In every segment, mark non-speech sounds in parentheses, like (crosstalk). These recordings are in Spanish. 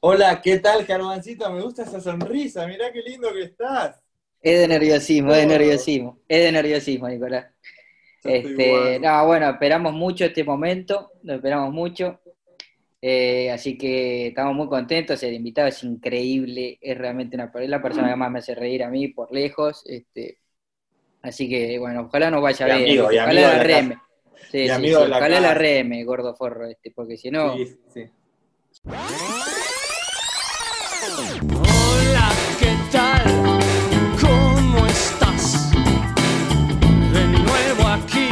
Hola, ¿qué tal, Germancito? Me gusta esa sonrisa, mirá qué lindo que estás. Es de nerviosismo, es de nerviosismo, es de nerviosismo, Nicolás. Este, no, bueno, esperamos mucho este momento, lo esperamos mucho. Eh, así que estamos muy contentos, el invitado es increíble, es realmente una, es la persona que más me hace reír a mí por lejos. Este, así que bueno, ojalá nos vaya bien. Amigo, ojalá amigo la reme. Sí, sí, sí, ojalá la reme, gordo forro, este, porque si no. Hola, ¿qué tal? ¿Cómo estás? De nuevo aquí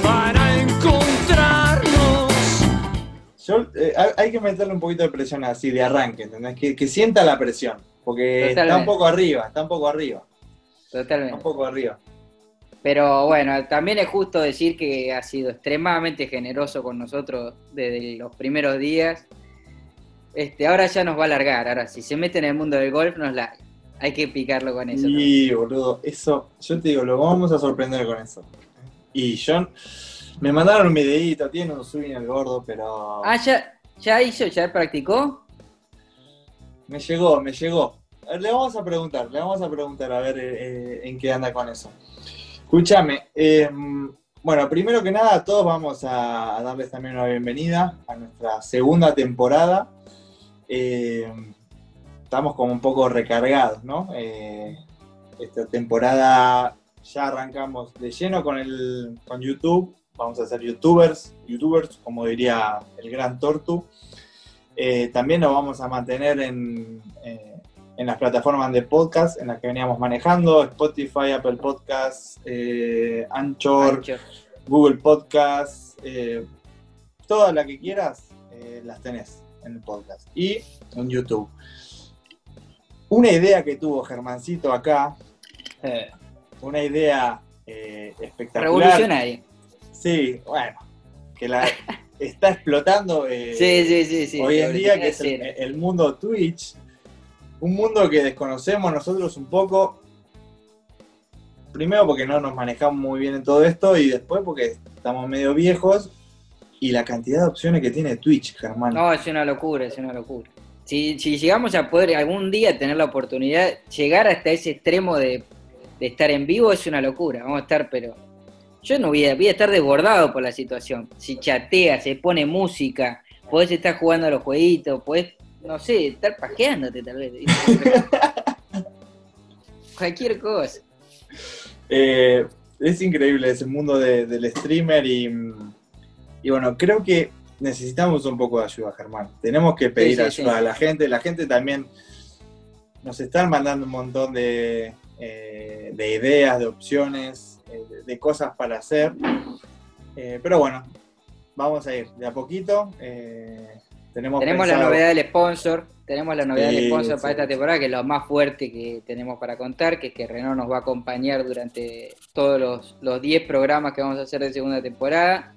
para encontrarnos. Yo, eh, hay- que meterle un poquito de presión así, de arranque, ¿entendés? Que, que sienta la presión, porque está un poco arriba, está un poco arriba, está Totalmente. un poco arriba. Pero bueno, también es justo decir que ha sido extremadamente generoso con nosotros desde los primeros días. Este, ahora ya nos va a largar, ahora si se mete en el mundo del golf nos larga. Hay que picarlo con eso. Y, boludo, eso, yo te digo, lo vamos a sorprender con eso. Y yo, me mandaron un videíto, tiene un swing el gordo, pero Ah, ya, ya hizo, ya practicó. me llegó, me llegó. Ver, Le vamos a preguntar, le vamos a preguntar a ver eh, eh, en qué anda con eso. Escúchame, eh, bueno, primero que nada, todos vamos a darles también una bienvenida a nuestra segunda temporada. Eh, estamos como un poco recargados, ¿no? Eh, esta temporada ya arrancamos de lleno con, el, con YouTube. Vamos a ser youtubers, youtubers, como diría el gran Tortu. Eh, también nos vamos a mantener en, eh, en las plataformas de podcast en las que veníamos manejando, Spotify, Apple Podcasts, eh, Anchor, Ancho. Google Podcasts, todas las que quieras, las tenés en el podcast y en YouTube. Una idea que tuvo Germancito acá, Eh, una idea eh, espectacular. revolucionario. Sí, bueno, que la (laughs) está explotando eh, Sí, sí, sí, sí. hoy en día, que es el, el mundo Twitch, un mundo que desconocemos nosotros un poco, primero porque no nos manejamos muy bien en todo esto y después porque estamos medio viejos y la cantidad de opciones que tiene Twitch, Germán. No, es una locura, es una locura. Si, si llegamos a poder algún día tener la oportunidad, llegar hasta ese extremo de, de estar en vivo es una locura. Vamos a estar, pero yo no voy a, voy a estar desbordado por la situación. Si chateas, se pone música, podés estar jugando a los jueguitos, podés, no sé, estar pajeándote tal vez. (laughs) Cualquier cosa. Eh, es increíble ese mundo de- del streamer y, y bueno, creo que necesitamos un poco de ayuda, Germán. Tenemos que pedir Sí, sí, ayuda sí. a la gente. La gente también nos están mandando un montón de, eh, de ideas, de opciones, eh, de, cosas para hacer. Eh, pero bueno, vamos a ir de a poquito. Tenemos Tenemos la novedad del sponsor, tenemos la novedad del sponsor para esta temporada, que es lo más fuerte que tenemos para contar, que es que Renault nos va a acompañar durante todos los, los 10 programas que vamos a hacer de segunda temporada,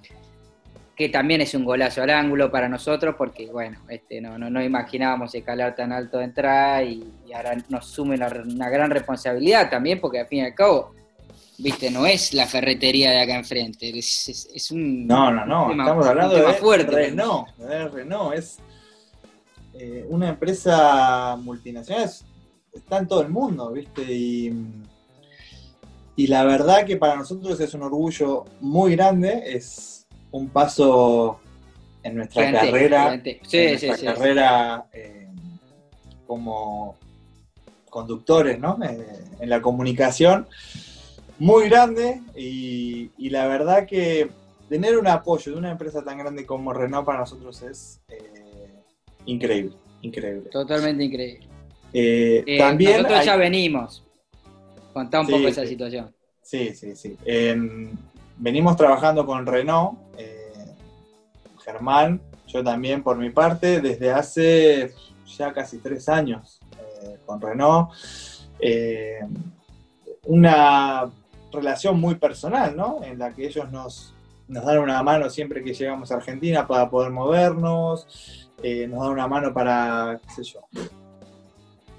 que también es un golazo al ángulo para nosotros, porque bueno, este, no, no, no imaginábamos escalar tan alto de entrada y, y ahora nos sume una, una gran responsabilidad también, porque al fin y al cabo, viste, no es la ferretería de acá enfrente, es, es- es un... No, no, no, tema- estamos hablando de fuerte. Renault. De Renault es eh, una empresa multinacional, es- está en todo el mundo, ¿viste? Y, y la verdad que para nosotros es un orgullo muy grande, es un paso en nuestra Gigante, carrera, gigante. Sí, en sí, nuestra sí, carrera eh, como conductores, ¿no? Eh, en la comunicación, muy grande y, y la verdad que tener un apoyo de una empresa tan grande como Renault para nosotros es eh, increíble, increíble. Totalmente increíble. También nosotros hay- ya venimos. Contá un poco esa situación. Sí, sí, sí. Eh, venimos trabajando con Renault, eh, Germán, yo también por mi parte, desde hace ya casi tres años eh, con Renault. Eh, una relación muy personal, ¿no? En la que ellos nos, nos dan una mano siempre que llegamos a Argentina para poder movernos, nos dan una mano para, qué sé yo,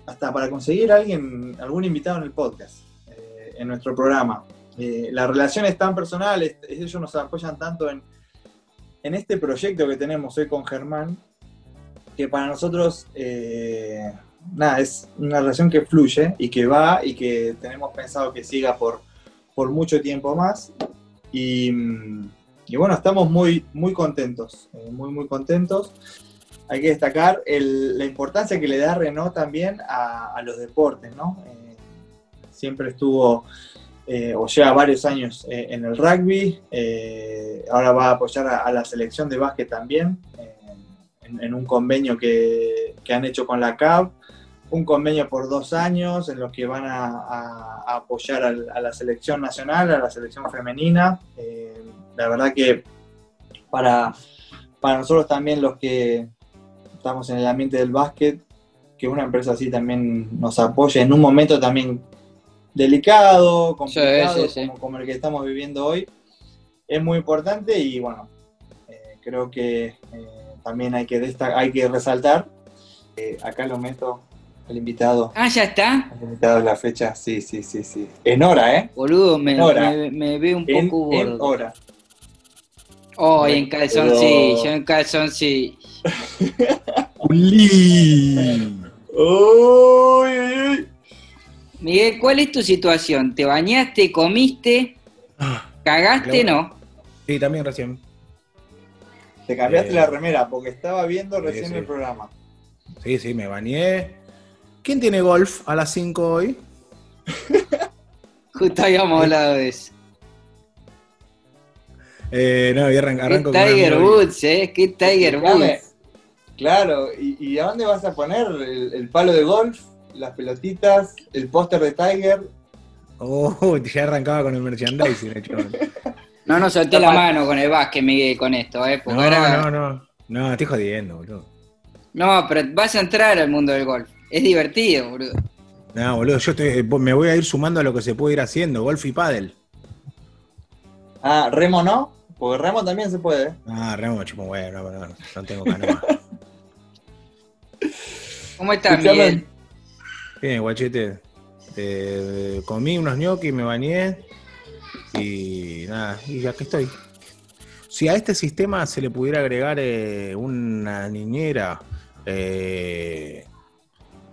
hasta para conseguir a alguien, algún invitado en el podcast, en nuestro programa. Eh, la relación es tan personal, ellos nos apoyan tanto en, en este proyecto que tenemos hoy con Germán, que para nosotros, eh, nada, es una relación que fluye y que va y que tenemos pensado que siga por, por mucho tiempo más. Y, y bueno, estamos muy, muy contentos, eh, muy, muy contentos. Hay que destacar la importancia que le da Renault también a, los deportes, ¿no? Siempre estuvo, eh, o lleva varios años eh, en el rugby, eh, ahora va a apoyar a, la selección de básquet también, en, un convenio que, que han hecho con la CAB, un convenio por dos años en los que van a, apoyar a la selección nacional, a la selección femenina. La verdad que para, para nosotros también los que estamos en el ambiente del básquet, que una empresa así también nos apoye en un momento también delicado, complicado, sí, sí. Como, como el que estamos viviendo hoy, es muy importante y bueno, eh, creo que eh, también hay que, hay que resaltar, eh, acá lo meto el invitado, Ah, ya está. el invitado de la fecha, sí, sí, sí, sí, en hora, ¿eh? Boludo, me, Hora. me, me veo un En, poco en gordo. hora. Oh, y en calzoncillo, en calzoncillo. (laughs) Uli. Uy, uy, uy. Miguel, ¿cuál es tu situación? ¿Te bañaste, comiste, Ah, cagaste? Claro. No. Sí, también recién. Te cambiaste Eh, la remera porque estaba viendo recién sí. el programa. Sí, sí, me bañé. ¿Quién tiene golf a las 5 hoy? (laughs) Justo habíamos hablado de eso. Eh, no, y arran- ¿Qué arranco con un Tiger Woods, eh? ¿Qué Tiger Woods? Claro, ¿y, y a dónde vas a poner el, el palo de golf, las pelotitas, el póster de Tiger? Oh, (laughs) ya arrancaba con el merchandising, el. No nos solté la mano con el básquet, Miguel, con esto, ¿eh? Porque No, ahora- no, no. No, estoy jodiendo, boludo. No, pero vas a entrar al mundo del golf. Es divertido, boludo. No, boludo, yo estoy- me voy a ir sumando a lo que se puede ir haciendo, golf y pádel. Ah, remo no, porque remo también se puede. Ah, remo, chupo, bueno, no, no, no tengo canoa. ¿Cómo estás. Miguel? Bien, guachete. Eh, comí unos ñoquis, me bañé y nada, y aquí estoy. Si a este sistema se le pudiera agregar eh, una niñera eh,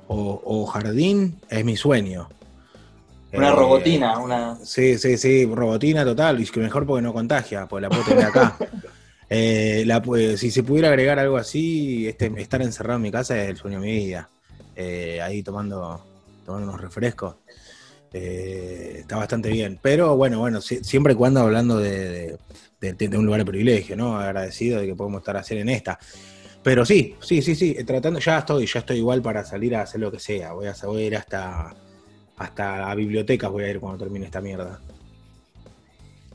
o, o jardín, es mi sueño. Una robotina, una. Sí, sí, sí, robotina total, y que mejor porque no contagia, pues la puedo tener acá. (laughs) La pu- si se pudiera agregar algo así, este, estar encerrado en mi casa es el sueño de mi vida. Eh, ahí tomando, tomando unos refrescos. Eh, está bastante bien. Pero bueno, bueno, si- siempre y cuando hablando de, de- un lugar de privilegio, ¿no? Agradecido de que podemos estar hacer en esta. Pero sí, sí, sí, sí, tratando, ya estoy, ya estoy igual para salir a hacer lo que sea. Voy a, voy a ir hasta, hasta a bibliotecas, voy a ir cuando termine esta mierda.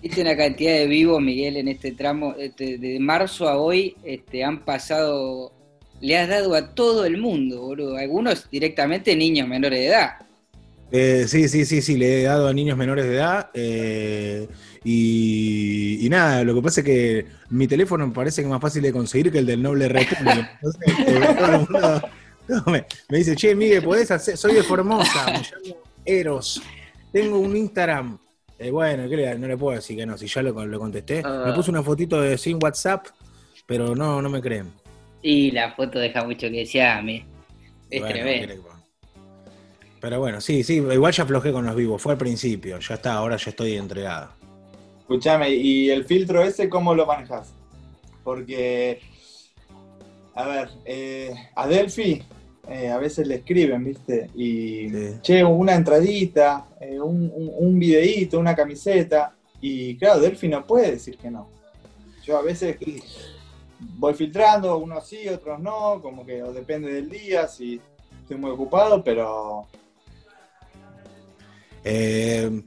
Viste una cantidad de vivos, Miguel, en este tramo. este, de marzo a hoy este, han pasado. Le has dado a todo el mundo, boludo. Algunos directamente niños menores de edad. Eh, sí, sí, sí, sí, le he dado a niños menores de edad. eh, y, y nada, lo que pasa es que mi teléfono me parece que es más fácil de conseguir que el del Noble. (laughs) Entonces, eh, todo el mundo- no, me, me dice, che, Miguel, ¿podés hacer? Soy de Formosa, me llamo Eros, tengo un Instagram. Bueno, ¿qué le- no le puedo decir que no, si ya lo, lo contesté. Ah. Me puse una fotito de sin WhatsApp, pero no, no me creen. Y la foto deja mucho que desear, Es Bueno, tremendo. Pero bueno, sí, sí, igual ya aflojé con los vivos, fue al principio, ya está, ahora ya estoy entregado. Escuchame, ¿y el filtro ese cómo lo manejas? Porque, a ver, eh, a Delphi eh, a veces le escriben, ¿viste? Y, Sí. che, una entradita, eh, un, un, un videíto, una camiseta. Y claro, Delphi no puede decir que no. Yo a veces voy filtrando, unos sí, otros no, como que depende del día, si estoy muy ocupado, pero Eh,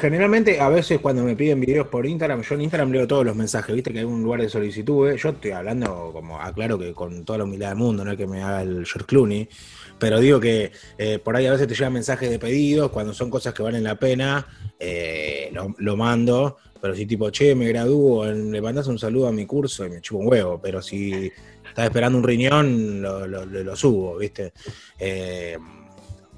generalmente, a veces cuando me piden videos por Instagram, yo en Instagram leo todos los mensajes, viste que hay un lugar de solicitud, ¿eh? yo estoy hablando, como aclaro que con toda la humildad del mundo, no es que me haga el George Clooney, pero digo que eh, por ahí a veces te llegan mensajes de pedidos, cuando son cosas que valen la pena, eh, lo mando, pero si tipo, che, me gradúo, le mandas un saludo a mi curso y me chupo un huevo, pero si estás esperando un riñón, lo, lo- lo- lo subo, viste. Eh,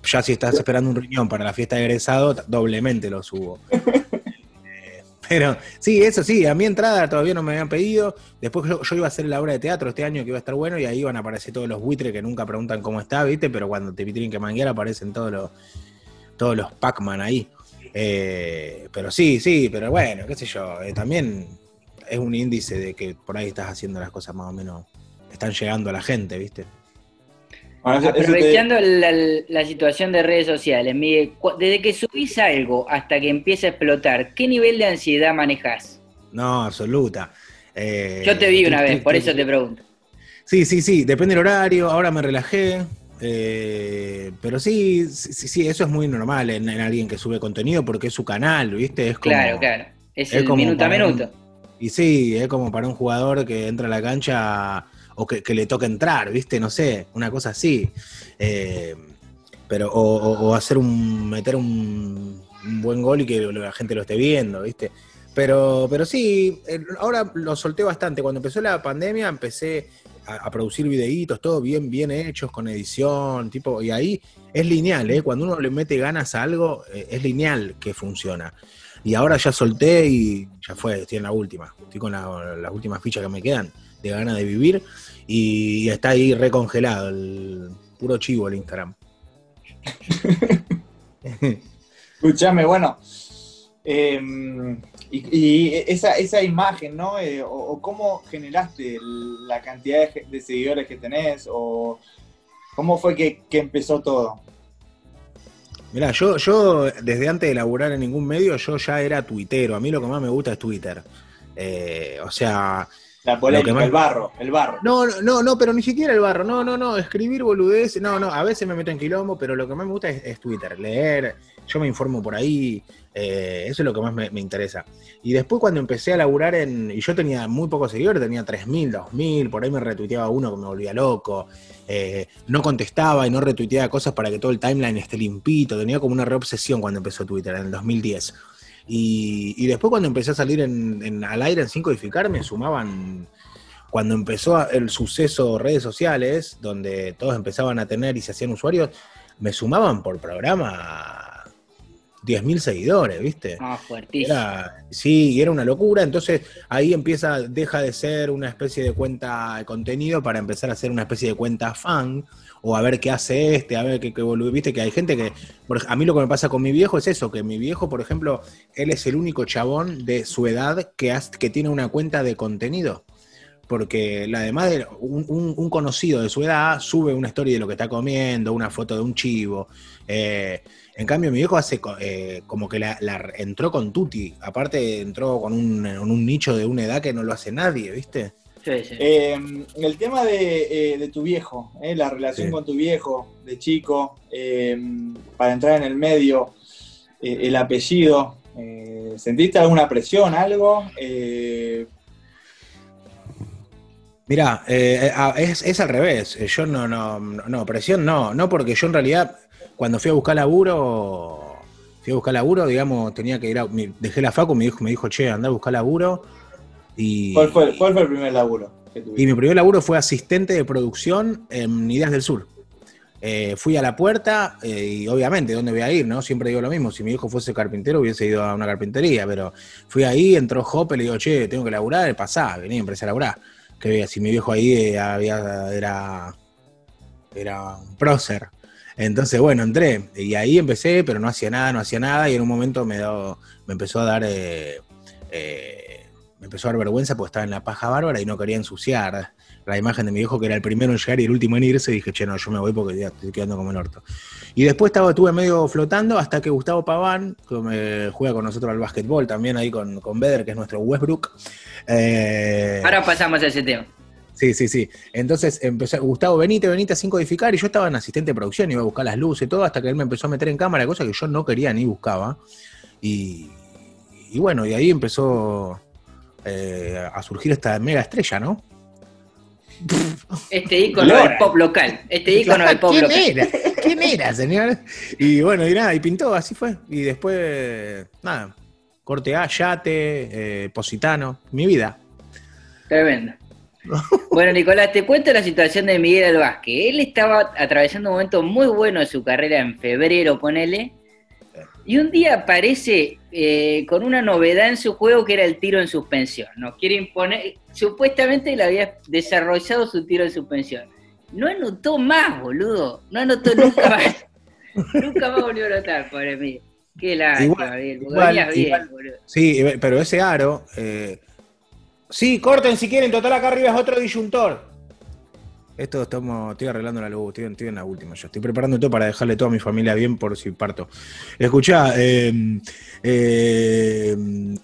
ya si estás esperando un riñón para la fiesta de egresado, doblemente lo subo. Eh, (laughs) Pero sí, eso sí, a mi entrada todavía no me habían pedido. Después yo, yo iba a hacer la obra de teatro este año que iba a estar bueno y ahí iban a aparecer todos los buitres que nunca preguntan cómo está, ¿viste? Pero cuando te tienen que manguear aparecen todos los, todos los Pac-Man ahí. Eh, pero sí, sí, pero bueno, qué sé yo. eh, también es un índice de que por ahí estás haciendo las cosas más o menos. Están llegando a la gente, ¿viste? Bueno, te- Aprovechando la, la situación de redes sociales, Miguel, desde que subís algo hasta que empieza a explotar, ¿qué nivel de ansiedad manejás? No, absoluta. Eh, Yo te vi una vez, por eso te pregunto. Sí, sí, sí, depende del horario, ahora me relajé, eh, pero sí, sí, sí, eso es muy normal en, en alguien que sube contenido porque es su canal, ¿viste? Es como, Claro, claro. Es, es el minuto a un- minuto. Y sí, es como para un jugador que entra a la cancha o que, que le toca entrar, ¿viste? No sé, una cosa así. Eh, pero, o, hacer un, meter un, un buen gol y que la gente lo esté viendo, ¿viste? Pero, pero sí, ahora lo solté bastante. Cuando empezó la pandemia empecé a, producir videitos, todo bien, bien hechos, con edición, tipo, y ahí es lineal, ¿eh? Cuando uno le mete ganas a algo, eh, es lineal que funciona. Y ahora ya solté y ya fue, estoy en la última. Estoy con la- las últimas fichas que me quedan de ganas de vivir y está ahí recongelado, el puro chivo el Instagram. (laughs) Escuchame, bueno. eh, y, esa, esa imagen, ¿no? Eh, o, cómo generaste la cantidad de, de seguidores que tenés, o cómo fue que, que empezó todo. Mirá, yo, yo desde antes de laburar en ningún medio, yo ya era tuitero. A mí lo que más me gusta es Twitter. Eh, o sea, La polémica, más- el barro, el barro. No, no, no, no, pero ni siquiera el barro. No, no, no. Escribir boludez. No, no. A veces me meto en quilombo, pero lo que más me gusta es, es Twitter. Leer. Yo me informo por ahí. eh, eso es lo que más me, me interesa. Y después cuando empecé a laburar en... Y yo tenía muy pocos seguidores, tenía 3.000, 2.000. Por ahí me retuiteaba uno que me volvía loco. eh, no contestaba y no retuiteaba cosas para que todo el timeline esté limpito. Tenía como una reobsesión cuando empezó Twitter, en el 2010. Y, y después cuando empecé a salir en, en- al aire en Sin Codificar, me sumaban cuando empezó el suceso redes sociales, donde todos empezaban a tener y se hacían usuarios, me sumaban por programa 10.000 seguidores, ¿viste? Ah, fuertísimo. Era, sí, y era una locura. Entonces ahí empieza, deja de ser una especie de cuenta de contenido para empezar a ser una especie de cuenta fan. O a ver qué hace este, a ver qué, qué. Viste que hay gente que. a mí lo que me pasa con mi viejo es eso: que mi viejo, por ejemplo, él es el único chabón de su edad que, has- que tiene una cuenta de contenido. Porque además de un, un- conocido de su edad sube una historia de lo que está comiendo, una foto de un chivo. eh, en cambio, mi viejo hace eh, como que la, la entró con Tuti. Aparte, entró con un, un nicho de una edad que no lo hace nadie, ¿viste? Sí, sí. Eh, el tema de, eh, de tu viejo, eh, la relación Sí. con tu viejo de chico, eh, para entrar en el medio, eh, el apellido, eh, ¿sentiste alguna presión, algo? Eh, Mirá, es, es al revés. Yo no, no, no, presión no, no, porque yo en realidad, cuando fui a buscar laburo, fui a buscar laburo, digamos, tenía que ir a, mi- dejé la facu, me dijo, me dijo, che, anda a buscar laburo. Y, ¿cuál, fue, ¿Cuál fue el primer laburo que y tuviste? mi primer laburo fue asistente de producción en Ideas del Sur. Eh, fui a la puerta eh, y obviamente, ¿dónde voy a ir? no Siempre digo lo mismo, si mi hijo fuese carpintero hubiese ido a una carpintería, pero fui ahí, entró Jope, le digo, che, tengo que laburar, pasá, vení, empecé a laburar. Que veía, si mi viejo ahí eh, había, era, era un prócer. Entonces, bueno, entré y ahí empecé, pero no hacía nada, no hacía nada y en un momento me, dio- me empezó a dar... eh, me empezó a dar vergüenza porque estaba en la paja bárbara y no quería ensuciar la imagen de mi viejo, que era el primero en llegar y el último en irse, y dije, che, no, yo me voy porque ya estoy quedando como el orto. Y después estaba, estuve medio flotando hasta que Gustavo Paván, que me juega con nosotros al básquetbol también ahí con, con Beder, que es nuestro Westbrook. eh, Ahora pasamos a ese tema. Sí, sí, sí. Entonces empezó, Gustavo, venite, venite sin codificar, y yo estaba en asistente de producción, iba a buscar las luces y todo, hasta que él me empezó a meter en cámara, cosa que yo no quería ni buscaba. Y, y bueno, y ahí empezó eh, a surgir esta mega estrella, ¿no? Este ícono del pop local. Este ícono del pop ¿Quién local. era? ¿Quién era, señor? Y bueno, y nada, y pintó, así fue. Y después, nada, corte A, yate, eh, positano, mi vida. Tremendo. Bueno, Nicolás, te cuento la situación de Miguel Albasque. Él estaba atravesando un momento muy bueno de su carrera en febrero, ponele, Y un día aparece eh, con una novedad en su juego que era el tiro en suspensión. Nos quiere imponer, supuestamente le había desarrollado su tiro en suspensión. No anotó más, boludo. No anotó nunca (laughs) más. nunca más volvió a anotar, pobre mí. Qué lástima, bien, igual, bien, boludo. Sí, eh, pero ese aro. eh, Sí, corten si quieren, total acá arriba es otro disyuntor. Esto estamos, estoy arreglando la luz, estoy, estoy en la última ya. Estoy preparando todo para dejarle todo a mi familia bien por si parto. Escuchá, eh, eh,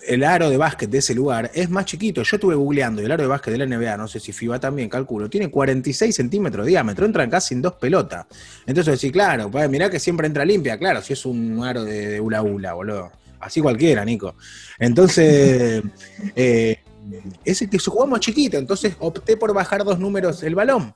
el aro de básquet de ese lugar es más chiquito. Yo estuve googleando y el aro de básquet de la NBA, no sé si FIBA también, calculo, tiene 46 centímetros de diámetro, entran casi en dos pelotas. Entonces decís, claro, pa, mirá que siempre entra limpia, claro, si es un aro de, de hula hula, boludo. Así cualquiera, Nico. Entonces, (laughs) eh, ese que jugamos chiquito, entonces opté por bajar dos números el balón.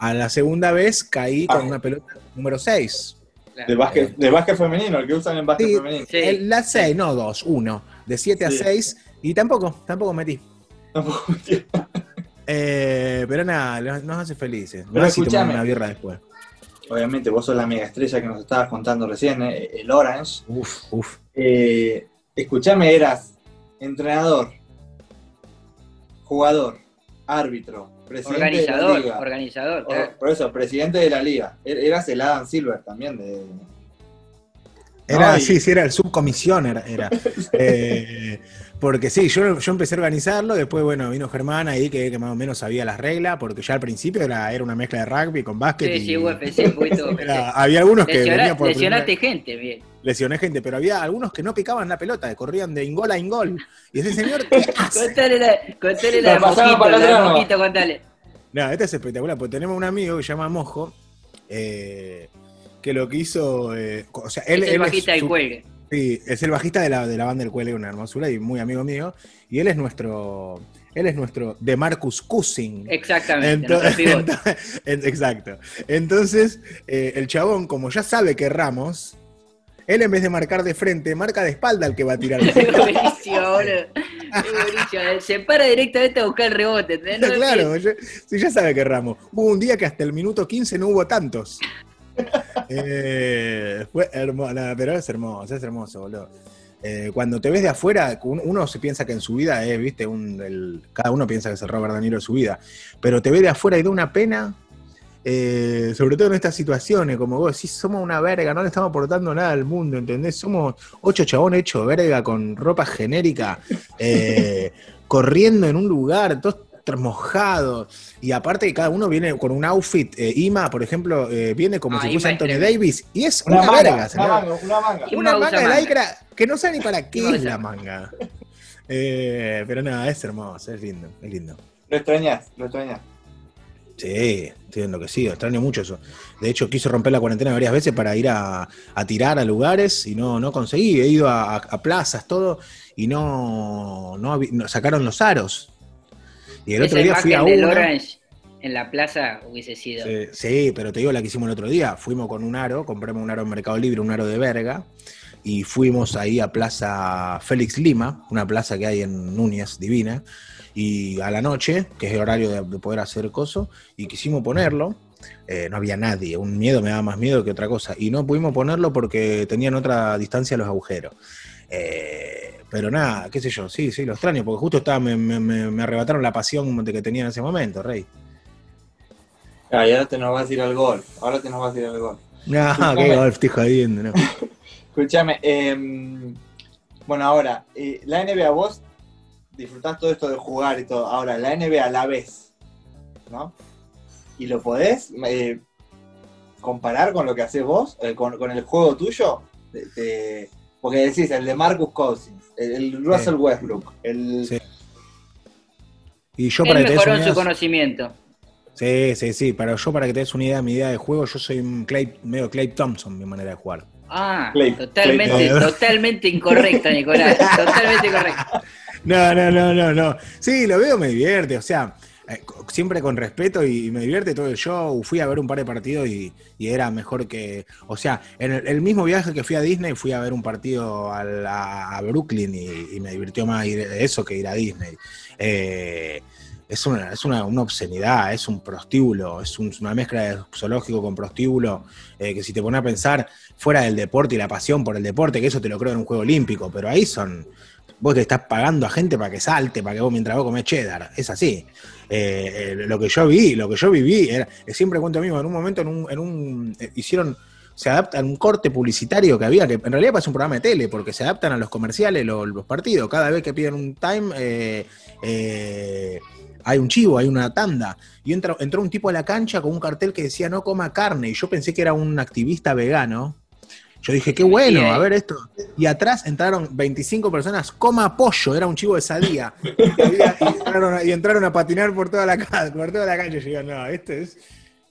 A la segunda vez caí con Ah. una pelota número 6. Claro. De básquet, de básquet femenino, el que usan en básquet Sí. femenino. Sí. El- la 6, no 2, 1. De 7 a Sí. 6. Y tampoco, tampoco metí. Eh, pero nada, nos nos hace felices. Pero Más si una birra después. Obviamente, vos sos la mega estrella que nos estabas contando recién, eh, el Orange. Uf, uf. Eh, escuchame, eras entrenador, jugador, árbitro, presidente de la Organizador, liga. organizador, claro. por eso, presidente de la liga. Er- Eras el Adam Silver también de. Era, No, y- sí, sí, era el subcomisión, era. era. (laughs) Eh, porque sí, yo, yo empecé a organizarlo, después, bueno, vino Germán ahí que, que más o menos sabía las reglas, porque ya al principio era, era una mezcla de rugby con básquet. Sí, y sí, UFC, un poquito (laughs) era- había algunos que venían por lesionaste primera- gente, bien. Lesioné gente, pero había algunos que no picaban la pelota, que corrían de ingol a ingol. Y ese señor, ¿qué (laughs) hace? Contale la, contale La la mojito, la mojito, contale. No, este es espectacular, porque tenemos un amigo que se llama Mojo, eh, que lo que hizo, eh, o sea, él, es el él bajista del cuelgue. Sí, es el bajista de la, de la banda del Cuelgue, una hermosura y muy amigo mío. Y él es nuestro, él es nuestro de Marcus Cousin. Exactamente, Ento- nuestro (laughs) pivot. ento- (laughs) en- exacto. Entonces, eh, el chabón, como ya sabe que Ramos, él en vez de marcar de frente, marca de espalda al que va a tirar. (laughs) Es buenísimo, boludo. Se para directamente a buscar el rebote. No (laughs) claro, ya, sí, ya sabe que Ramos. Hubo un día que hasta el minuto 15 no hubo tantos. (laughs) Eh, fue hermoso, pero es hermoso, es hermoso, boludo. Eh, cuando te ves de afuera, un- uno se piensa que en su vida es, viste, un, el- cada uno piensa que es el Robert De Niro de su vida, pero te ves de afuera y da una pena, eh, sobre todo en estas situaciones, como vos decís, somos una verga, no le estamos aportando nada al mundo, ¿entendés? Somos ocho chabones hechos verga con ropa genérica, eh, (laughs) corriendo en un lugar, todos mojados, y aparte que cada uno viene con un outfit, eh, Ima, por ejemplo, eh, viene como Ah, si fuese es Anthony. Davis, y es Una, una, manga, verga, una manga, una manga. Una de lycra que no sabe ni para qué (laughs) es la manga. Eh, pero nada, es hermoso, es lindo, es lindo. Lo extrañás, lo extrañás. Sí, estoy enloquecido, extraño mucho eso. De hecho, quise romper la cuarentena varias veces para ir a, a tirar a lugares y no, no conseguí. He ido a, a- plazas, todo, y no, no, no- sacaron los aros. Y el Esa otro día fui a una. Orange en la plaza hubiese sido. Sí, sí, pero te digo la que hicimos el otro día. Fuimos con un aro, compramos un aro en Mercado Libre, un aro de verga, y fuimos ahí a Plaza Félix Lima, una plaza que hay en Núñez, divina, y a la noche, que es el horario de, de poder hacer coso, y quisimos ponerlo. eh, no había nadie, un miedo me daba más miedo que otra cosa, y no pudimos ponerlo porque tenían otra distancia los agujeros. Eh, pero nada, qué sé yo, sí, sí, lo extraño, porque justo estaba, me, me- me- me arrebataron la pasión que tenía en ese momento, Rey. Ah, y ahora te nos vas a ir al gol. Ahora te nos vas a ir al gol. No, Escuchame. qué golf, estoy jodiendo, no. (laughs) Escúchame, em, bueno, ahora, eh, la NBA vos disfrutás todo esto de jugar y todo. Ahora, la NBA a la vez, ¿no? Y lo podés eh, comparar con lo que haces vos, eh, con, con el juego tuyo. De- de- porque decís, el de Marcus Cousins, el, el Russell Westbrook, el, Sí. Y yo para Él que te des su idea, conocimiento. sí, sí, sí, pero yo para que te des una idea, mi idea de juego, yo soy un Clay, medio Clay Thompson, mi manera de jugar. Ah, Clay- totalmente, Clay- totalmente incorrecta, Nicolás. (laughs) Totalmente incorrecta. No, no, no, no, no. Sí, lo veo, me divierte, o sea, eh, siempre con respeto y, me divierte todo el show. Fui a ver un par de partidos y, era mejor que, o sea, en el, mismo viaje que fui a Disney, fui a ver un partido a, Brooklyn y, me divirtió más ir eso que ir a Disney. Eh, es una, es una, una obscenidad, es un prostíbulo, es un- una mezcla de zoológico con prostíbulo, eh, que si te pones a pensar fuera del deporte y la pasión por el deporte, que eso te lo creo en un juego olímpico, pero ahí son, vos te estás pagando a gente para que salte, para que vos mientras vos comés cheddar, es así. Eh, eh, lo que yo vi, lo que yo viví, era, eh, siempre cuento mismo, en un momento en un, en un eh, hicieron, se adaptan un corte publicitario que había, que en realidad parece un programa de tele, porque se adaptan a los comerciales, lo- los, partidos, cada vez que piden un time, hay un chivo, hay una tanda. Y entra, entró un tipo a la cancha con un cartel que decía no coma carne, y yo pensé que era un activista vegano. Yo dije, qué bueno, a ver esto. Y atrás entraron 25 personas, coma pollo, era un chivo de sadía. Y, había- y entraron, a- y entraron a patinar por toda la, ca- por toda la. Y yo digo, no, esto es,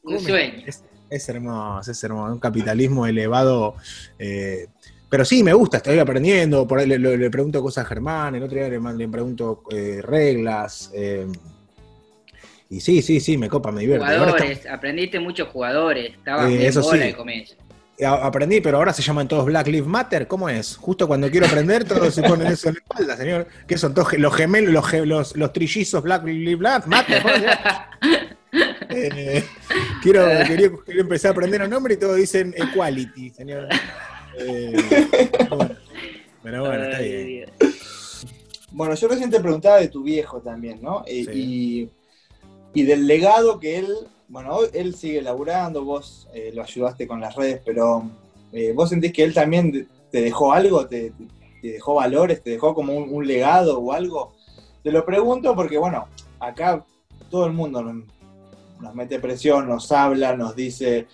Un sueño. Es, es hermoso, es hermoso. Un capitalismo elevado. eh, pero sí, me gusta, estoy aprendiendo. Por ahí le, le- le pregunto cosas a Germán, el otro día le, pregunto eh, reglas. eh, y sí, sí, sí, me copa, me divierte. Está- Jugadores, aprendiste muchos jugadores, estabas eso bola sí. de comienzo. A- aprendí, pero ahora se llaman todos Black Lives Matter. ¿Cómo es? Justo cuando quiero aprender, todos se ponen eso en la espalda, señor. ¿Qué son todos los gemelos, los, ge- los, los trillizos Black Lives Matter? Eh, quiero, quería, quería empezar a aprender un nombre y todos dicen equality, señor. Eh, bueno, pero bueno, está bien. Bueno, yo recién te preguntaba de tu viejo también, ¿no? Eh, Sí. y, y del legado que él, bueno, él sigue laburando, vos eh, lo ayudaste con las redes, pero eh, vos sentís que él también te- dejó algo, te, dejó valores, te dejó como un, legado o algo. Te lo pregunto porque, bueno, acá todo el mundo nos, mete presión, nos habla, nos dice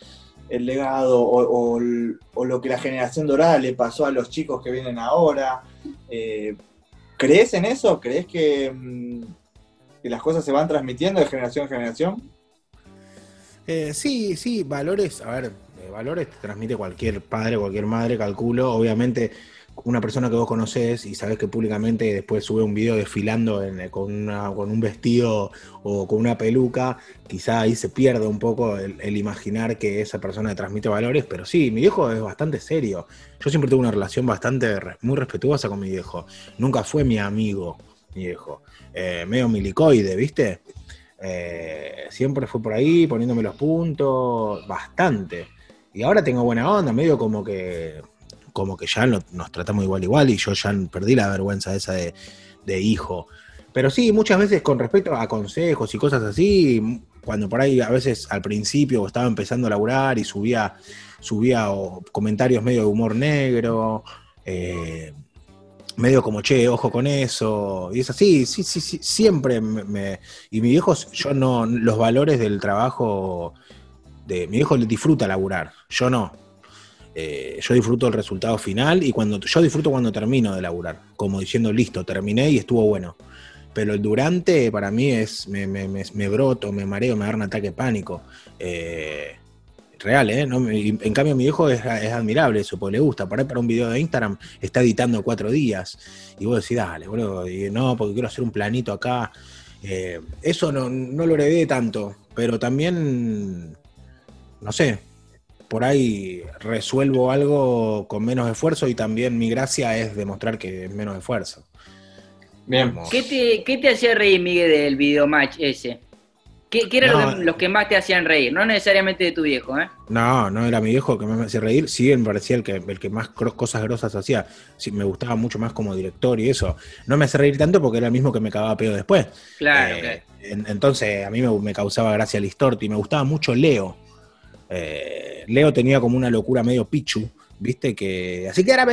el legado o, lo que la generación dorada le pasó a los chicos que vienen ahora. Eh, ¿Crees en eso? ¿Crees mm, que las cosas se van transmitiendo de generación en generación? Eh, sí, sí, valores, a ver, eh, valores te transmite cualquier padre, cualquier madre, calculo. Obviamente, una persona que vos conocés y sabés que públicamente después sube un video desfilando en- eh, con, una- con un vestido o con una peluca, quizá ahí se pierde un poco el, imaginar que esa persona transmite valores, pero sí, mi viejo es bastante serio. Yo siempre tuve una relación bastante, muy respetuosa con mi viejo. Nunca fue mi amigo, mi viejo. Eh, medio milicoide, ¿viste? Eh, siempre fue por ahí, poniéndome los puntos, bastante. Y ahora tengo buena onda, medio como que como que ya no- nos tratamos igual igual y yo ya perdí la vergüenza esa de, de hijo. Pero sí, muchas veces con respecto a consejos y cosas así, cuando por ahí a veces al principio estaba empezando a laburar y subía, subía o, comentarios medio de humor negro, eh, medio como, che, ojo con eso, y es así, sí, sí, sí, siempre me, y mi viejo, yo no, los valores del trabajo, de mi viejo disfruta laburar, yo no. Eh, yo disfruto el resultado final y cuando yo disfruto cuando termino de laburar, como diciendo, listo, terminé y estuvo bueno. Pero el durante para mí es, me, me, me, broto, me mareo, me agarra un ataque de pánico. Eh, real, ¿eh? No me- y en cambio mi viejo es, es admirable eso, porque le gusta. Por ahí para un video de Instagram está editando cuatro días. Y vos decís, dale, boludo, y no, porque quiero hacer un planito acá. Eh, eso no, no lo heredé tanto, pero también, no sé, por ahí resuelvo algo con menos esfuerzo y también mi gracia es demostrar que es menos esfuerzo. Bien. ¿Qué te, qué te hacía reír, Miguel, del videomatch ese? ¿Qué, qué No, los que más te hacían reír? No necesariamente de tu viejo, ¿eh? No, no era mi viejo que me hacía reír, sí me parecía el que, el que más cosas grosas hacía, sí, me gustaba mucho más como director y eso. No me hace reír tanto porque era el mismo que me cagaba pedo después. Claro, Eh, claro. en- entonces a mí me, me causaba gracia Listorti, me gustaba mucho Leo. Eh, Leo tenía como una locura medio pichu, ¿viste? Que así que era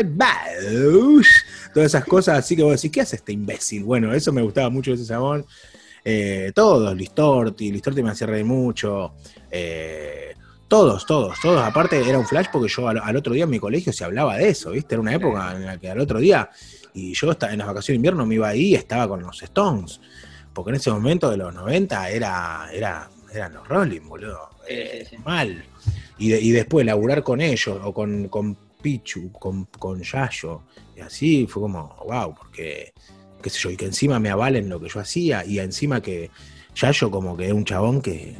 todas esas cosas, así que vos decís, ¿qué hace este imbécil? Bueno, eso me gustaba mucho ese sabón. Eh, todos, Listorti, Listorti me hacía reír mucho. eh, todos, todos, todos. Aparte era un flash porque yo al, al otro día en mi colegio se hablaba de eso, ¿viste? Era una época en la que al otro día, y yo en las vacaciones de invierno me iba ahí y estaba con los Stones. Porque en ese momento de los 90 era, era, eran los Rolling, boludo. Eh. Mal. Y, de- y después laburar con ellos, o con, con Pichu, con, con Yayo. Y así fue como, wow, porque, qué sé yo, y que encima me avalen lo que yo hacía, y encima que Yayo como que es un chabón que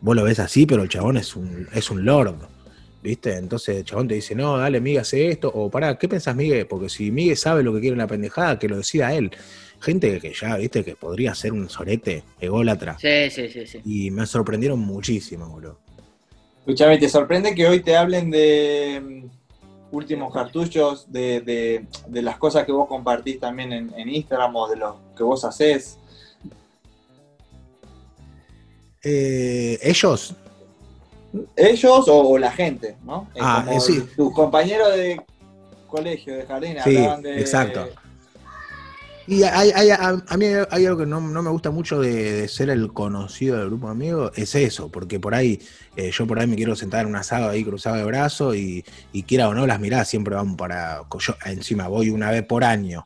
vos lo ves así, pero el chabón es un, es un lord. ¿Viste? Entonces el chabón te dice, no, dale, Miguel, hace esto. O pará, ¿qué pensás, Miguel? Porque si Miguel sabe lo que quiere en la pendejada, que lo decida él. gente que ya, viste, que podría ser un sorete, ególatra. Sí, sí, sí, sí. Y me sorprendieron muchísimo, boludo. Escuchame, ¿te sorprende que hoy te hablen de últimos cartuchos, de, de- de las cosas que vos compartís también en, en Instagram o de lo que vos haces? Eh, ellos, ¿Ellos o, o la gente, no? Ah, como eh, sí. Tus compañeros de colegio, de jardín, Sí, hablaban de... exacto. Y hay, hay- a, a mí hay algo que no, no me gusta mucho de, de ser el conocido del grupo de amigos, es eso, porque por ahí, eh, yo por ahí me quiero sentar en un asado ahí cruzado de brazos y, y quiera o no, las miradas siempre van para. Yo encima voy una vez por año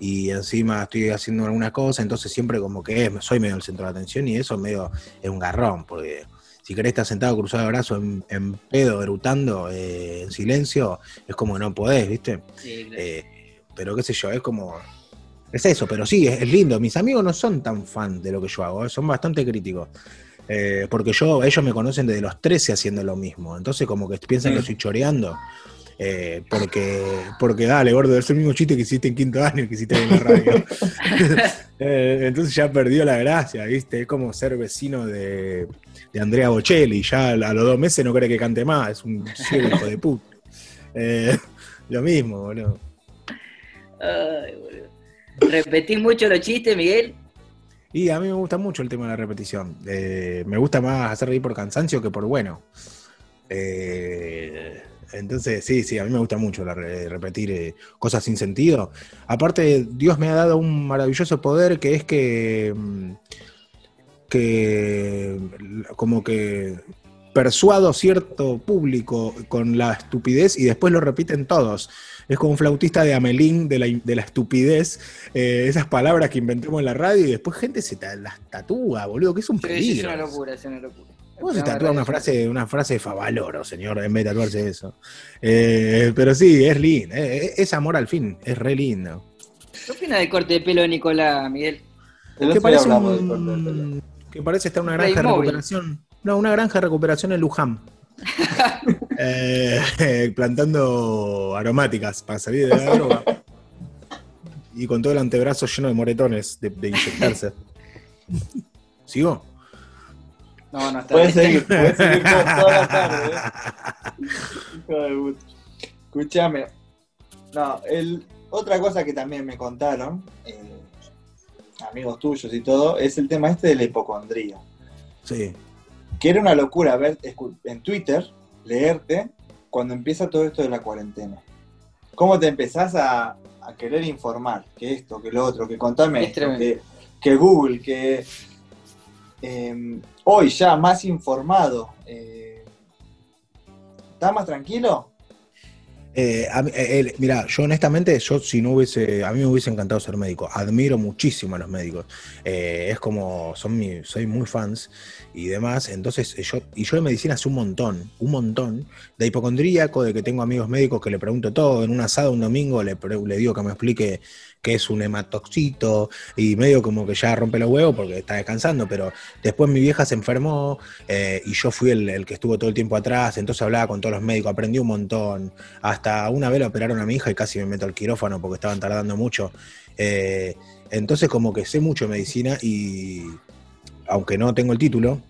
y encima estoy haciendo alguna cosa, entonces siempre como que es- soy medio el centro de atención y eso medio es un garrón, porque si querés estar sentado cruzado de brazos en, en pedo, erutando, eh, en silencio, es como que no podés, ¿viste? Sí, claro. Eh, pero qué sé yo, es como. Es eso, pero sí, es, es lindo. Mis amigos no son tan fan de lo que yo hago, son bastante críticos. Eh, porque yo, ellos me conocen desde los 13 haciendo lo mismo. Entonces, como que piensan que estoy choreando. eh, porque, porque dale, gordo, es el mismo chiste que hiciste en quinto año que hiciste en la radio. (laughs) (laughs) Eh, entonces ya perdió la gracia, ¿viste? Es como ser vecino de, de Andrea Bocelli. Ya a los dos meses no cree que cante más, es un ciego hijo de puta. (laughs) Lo mismo, boludo. Ay, boludo. ¿Repetís mucho los chistes, Miguel? Y a mí me gusta mucho el tema de la repetición. Eh, me gusta más hacer reír por cansancio que por bueno. Eh, entonces, sí, sí, a mí me gusta mucho repetir eh, cosas sin sentido. Aparte, Dios me ha dado un maravilloso poder que es que, mm, que como que persuado cierto público con la estupidez y después lo repiten todos. Es como un flautista de Amelín de la, de la estupidez, eh, esas palabras que inventamos en la radio y después gente se ta- las tatúa, boludo, que es un Sí, sí, es peligro. una locura, es una locura. ¿Cómo se tatúa una frase, una frase de Favaloro, señor, en vez de tatuarse eso? Eh, pero sí, es lindo, eh, es amor al fin, es re lindo. ¿Qué opinas del corte de pelo de Nicolás, Miguel? El Que parece, hablamos del corte de pelo. un- que parece estar en una granja de recuperación. No, una granja de recuperación en Luján. (laughs) Eh, (laughs) plantando aromáticas para salir de la droga. (laughs) Y con todo el antebrazo lleno de moretones de, de inyectarse. ¿Sigo? No, no está Puedes bien. seguir, puedes seguir toda, la tarde. ¿eh? (laughs) Hijo de puta. Escuchame. No, el, otra cosa que también me contaron, eh, amigos tuyos y todo, es el tema este de la hipocondría. Sí. Que era una locura ver en Twitter, leerte, cuando empieza todo esto de la cuarentena. ¿Cómo te empezás a, a querer informar? Que esto, que lo otro, que contame Es esto, tremendo. que, que Google, que eh, hoy ya más informado. Eh, ¿Estás más tranquilo? Eh, eh, el- mira, yo honestamente, yo si no hubiese, a mí me hubiese encantado ser médico. Admiro muchísimo a los médicos. Eh, es como, son mi, soy muy fans y demás. Entonces, eh, yo, y yo de medicina hace un montón, un montón. De hipocondríaco, de que tengo amigos médicos que le pregunto todo. En un asado un domingo le, le digo que me explique qué es un hematoxito y medio como que ya rompe los huevos porque está descansando, pero después mi vieja se enfermó eh, y yo fui el, el que estuvo todo el tiempo atrás, entonces hablaba con todos los médicos, aprendí un montón. Hasta una vez le operaron a mi hija y casi me meto al quirófano porque estaban tardando mucho. Eh, entonces como que sé mucho medicina y aunque no tengo el título,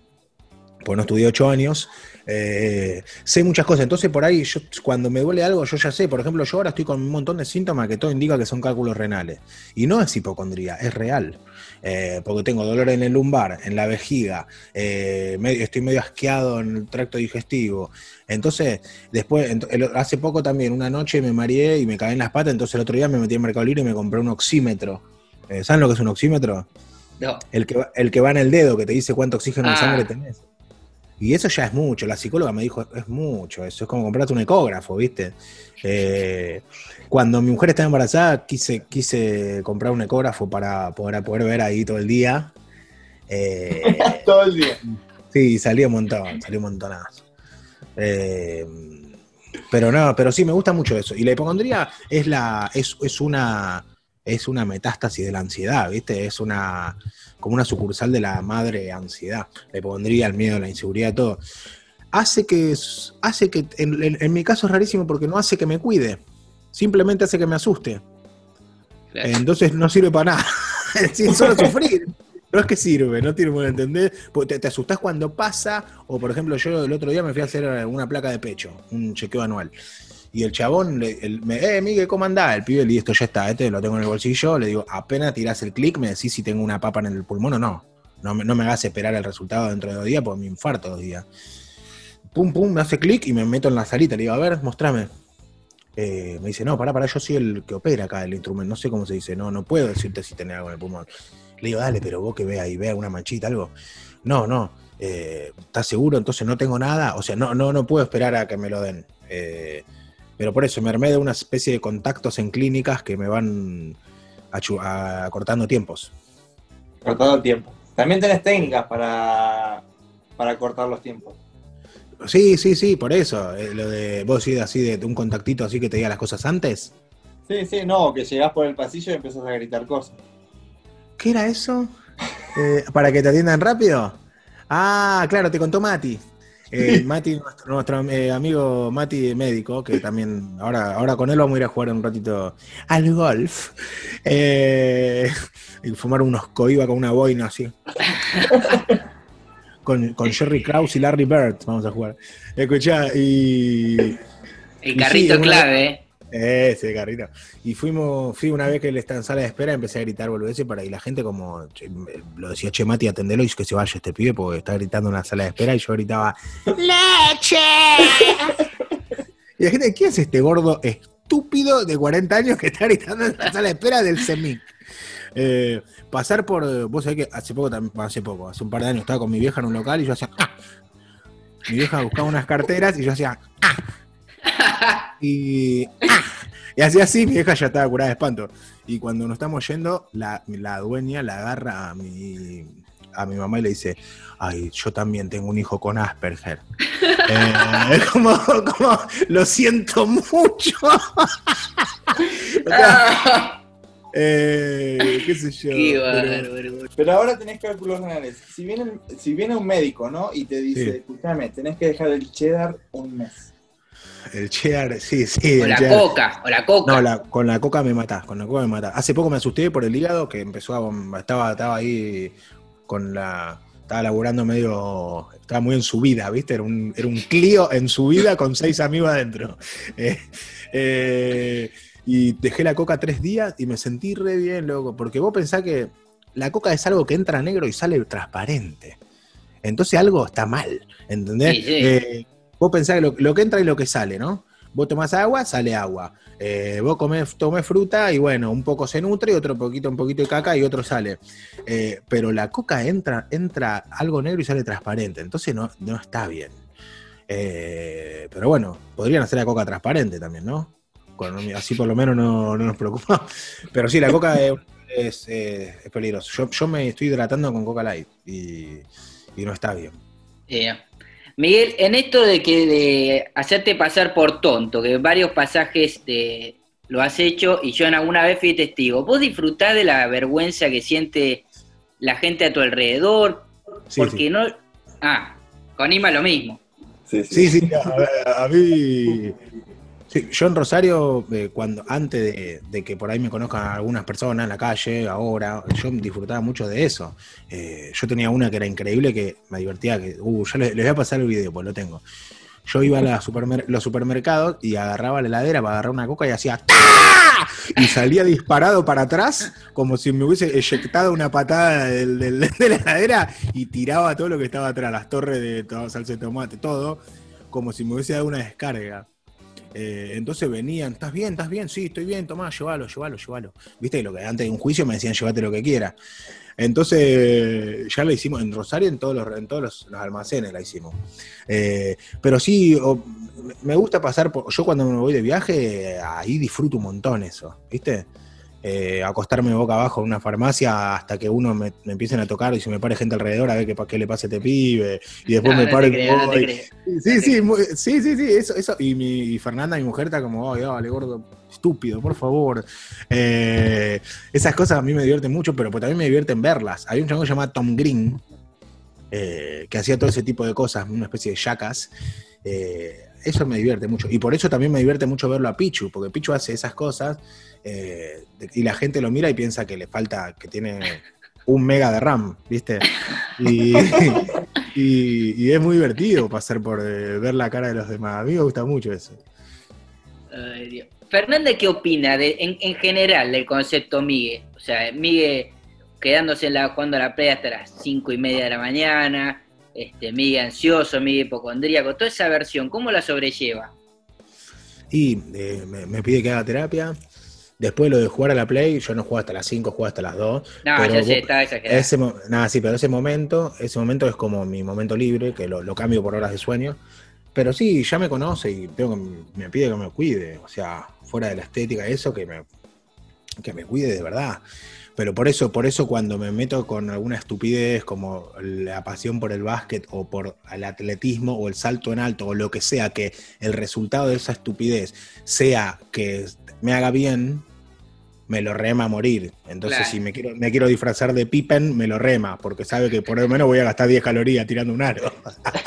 pues no estudié ocho años, eh, sé muchas cosas. Entonces por ahí yo, cuando me duele algo yo ya sé. Por ejemplo, yo ahora estoy con un montón de síntomas que todo indica que son cálculos renales. Y no es hipocondría, es real. Eh, porque tengo dolor en el lumbar, en la vejiga, eh, medio- estoy medio asqueado en el tracto digestivo. Entonces, después, ent- el- hace poco también, una noche me mareé y me caí en las patas, entonces el otro día me metí en Mercado Libre y me compré un oxímetro. ¿Saben lo que es un oxímetro? No. El que, va, el que va en el dedo, que te dice cuánto oxígeno en Ah. sangre tenés. Y eso ya es mucho. La psicóloga me dijo, es mucho. Eso es como comprarte un ecógrafo, ¿viste? Eh, cuando mi mujer estaba embarazada, quise, quise comprar un ecógrafo para poder, poder ver ahí todo el día. Eh, (laughs) Todo el día. Sí, salió un montón, salió un montonazo. Eh, pero no, pero sí, me gusta mucho eso. Y la hipocondría es la, es, es una, es una metástasis de la ansiedad, ¿viste? Es una, como una sucursal de la madre ansiedad. La hipocondría, el miedo, la inseguridad, todo. Hace que, hace que, en, en- en mi caso es rarísimo porque no hace que me cuide. Simplemente hace que me asuste. Claro. Entonces no sirve para nada. (laughs) sin solo (laughs) sufrir. No es que sirve, no tiene por entender. Te, te asustás cuando pasa, o por ejemplo, yo el otro día me fui a hacer una placa de pecho, un chequeo anual. Y el chabón, le- el- me, eh, Miguel, ¿cómo andás? El pibe, listo, ya está, este lo tengo en el bolsillo. Le digo, apenas tirás el clic, me decís si tengo una papa en el pulmón o no. No no me hagas esperar el resultado dentro de dos días, porque me infarto dos días. Pum, pum, me hace clic y me meto en la salita. Le digo, a ver, mostrame. Eh, me dice, no, pará, pará, yo soy el que opera acá el instrumento. No sé cómo se dice, no, no puedo decirte si tenés algo en el pulmón. Le digo, dale, pero vos que veas y vea una manchita, algo. No, no, eh, ¿estás seguro? Entonces no tengo nada. O sea, no, no, no puedo esperar a que me lo den. Eh, pero por eso me armé de una especie de contactos en clínicas que me van achu- acortando tiempos. Cortado el tiempo. También tenés técnicas para, para cortar los tiempos. Sí, sí, sí, por eso. eh, lo de vos sí, así de un contactito así que te diga las cosas antes. Sí, sí, no, que llegás por el pasillo y empezás a gritar cosas. ¿Qué era eso? Eh, ¿Para que te atiendan rápido? Ah, claro, te contó Mati. Eh, (laughs) Mati, nuestro, nuestro, eh, amigo Mati médico, que también ahora, ahora con él vamos a ir a jugar un ratito al golf. Eh, (laughs) y fumar unos coiba con una boina así. (laughs) Con, con Jerry Krause y Larry Bird vamos a jugar. Escuchá, y. El Y carrito sí, clave, ¿eh? Ese carrito. Y fuimos, fui una vez que él está en sala de espera, empecé a gritar boludeces para y la gente como lo decía, che Mati, atendelo y que se vaya este pibe porque está gritando en una sala de espera y yo gritaba, ¡Leche! (laughs) y la gente, ¿qué es este gordo estúpido de 40 años que está gritando en la sala de espera del CEMIC? Eh, pasar por, vos sabés que hace poco, hace poco, hace un par de años estaba con mi vieja en un local y yo hacía, ¡ah! Mi vieja buscaba unas carteras y yo hacía, ¡ah! Y, ¡ah! y así así, mi vieja ya estaba curada de espanto. Y cuando nos estamos yendo, la, la dueña la agarra a mi, a mi mamá y le dice, ay, yo también tengo un hijo con Asperger. (laughs) Eh, es como, como, lo siento mucho. (laughs) Eh, qué sé yo. Qué pero- bárbaro. Pero ahora tenés cálculos renales. Si viene, si viene un médico, ¿no? Y te dice, Sí. escúchame, tenés que dejar el cheddar un mes. El cheddar, sí, sí. O la cheddar. coca, o la coca. No, la- con la coca me matás, con la coca me matás. Hace poco me asusté por el hígado que empezó a estaba, estaba ahí con la estaba laburando medio estaba muy en su vida, ¿viste? Era un, era un Clio en su vida con seis amigos adentro. (laughs) Eh, eh, y dejé la coca tres días y me sentí re bien, loco, porque vos pensás que la coca es algo que entra negro y sale transparente. Entonces algo está mal, ¿entendés? Sí, sí. Eh, vos pensás que lo, que entra y lo que sale, ¿no? Vos tomás agua, sale agua. Eh, vos comés, tomés fruta y bueno, un poco se nutre, otro poquito, un poquito de caca y otro sale. Eh, pero la coca entra, entra algo negro y sale transparente, entonces no, no está bien. Eh, pero bueno, podrían hacer la coca transparente también, ¿no? Así por lo menos no, no nos preocupa. (laughs) Pero sí, la coca es, es, es peligroso. Yo, yo me estoy hidratando con coca light y, no está bien. Eh, Miguel, en esto de que de hacerte pasar por tonto, que varios pasajes de, lo has hecho y yo en alguna vez fui testigo, ¿vos disfrutás de la vergüenza que siente la gente a tu alrededor? Sí, porque sí. no... Ah, con Ima lo mismo. Sí, Sí, sí, a, a mí. Sí, yo en Rosario, eh, cuando antes de, que por ahí me conozcan algunas personas en la calle, ahora, yo disfrutaba mucho de eso. Eh, yo tenía una que era increíble, que me divertía, que, uh, yo les, voy a pasar el video, pues lo tengo. Yo iba a los supermercados y agarraba la heladera para agarrar una coca y hacía y salía disparado para atrás como si me hubiese eyectado una patada (laughs) de la heladera y tiraba todo lo que estaba atrás, las torres de to- salsa de tomate, todo, como si me hubiese dado una descarga. Eh, entonces venían, ¿estás bien? ¿Estás bien? Sí, estoy bien, tomá, llévalo, llévalo, llévalo. Viste lo que antes de un juicio me decían, llévate lo que quieras. Entonces, ya la hicimos en Rosario, en todos los, en todos los, almacenes la hicimos. Eh, pero sí, me gusta pasar por. Yo cuando me voy de viaje, ahí disfruto un montón eso, ¿viste? Eh, acostarme boca abajo en una farmacia hasta que uno me, me empiecen a tocar y se me pare gente alrededor a ver qué, qué le pasa a este pibe. Y después No, me no paro y no. Sí, sí, sí, sí, sí, eso, eso. Y, mi, y Fernanda, mi mujer, está como, ay, dale, gordo, estúpido, por favor. Eh, esas cosas a mí me divierten mucho, pero pues también me divierten verlas. Hay un chango llamado Tom Green, eh, que hacía todo ese tipo de cosas, una especie de yacas. Eh, eso me divierte mucho. Y por eso también me divierte mucho verlo a Pichu, porque Pichu hace esas cosas eh, y la gente lo mira y piensa que le falta, que tiene un mega de RAM, ¿viste? Y, (laughs) y- y es muy divertido pasar por eh, ver la cara de los demás. A mí me gusta mucho eso. Ay, Dios. Fernández, ¿qué opina de, en, en general del concepto Migue? O sea, Migue quedándose en la, jugando a la playa hasta las cinco y media de la mañana, este, Migue ansioso, Migue hipocondríaco, toda esa versión, ¿cómo la sobrelleva? Y eh, me, me pide que haga terapia. Después lo de jugar a la Play, yo no juego hasta las 5, juego hasta las 2. No, Pero ya sé, estaba exagerado. Ese, nada, sí, pero ese momento, ese momento es como mi momento libre, que lo, lo cambio por horas de sueño. Pero sí, ya me conoce y tengo que- me pide que me cuide. O sea, fuera de la estética, eso, que me, que me cuide de verdad. Pero por eso, por eso cuando me meto con alguna estupidez como la pasión por el básquet o por el atletismo o el salto en alto o lo que sea, que el resultado de esa estupidez sea que me haga bien, me lo rema a morir. Entonces, Claro. si me quiero, me quiero disfrazar de Pippen, me lo rema, porque sabe que por lo menos voy a gastar 10 calorías tirando un aro. (laughs)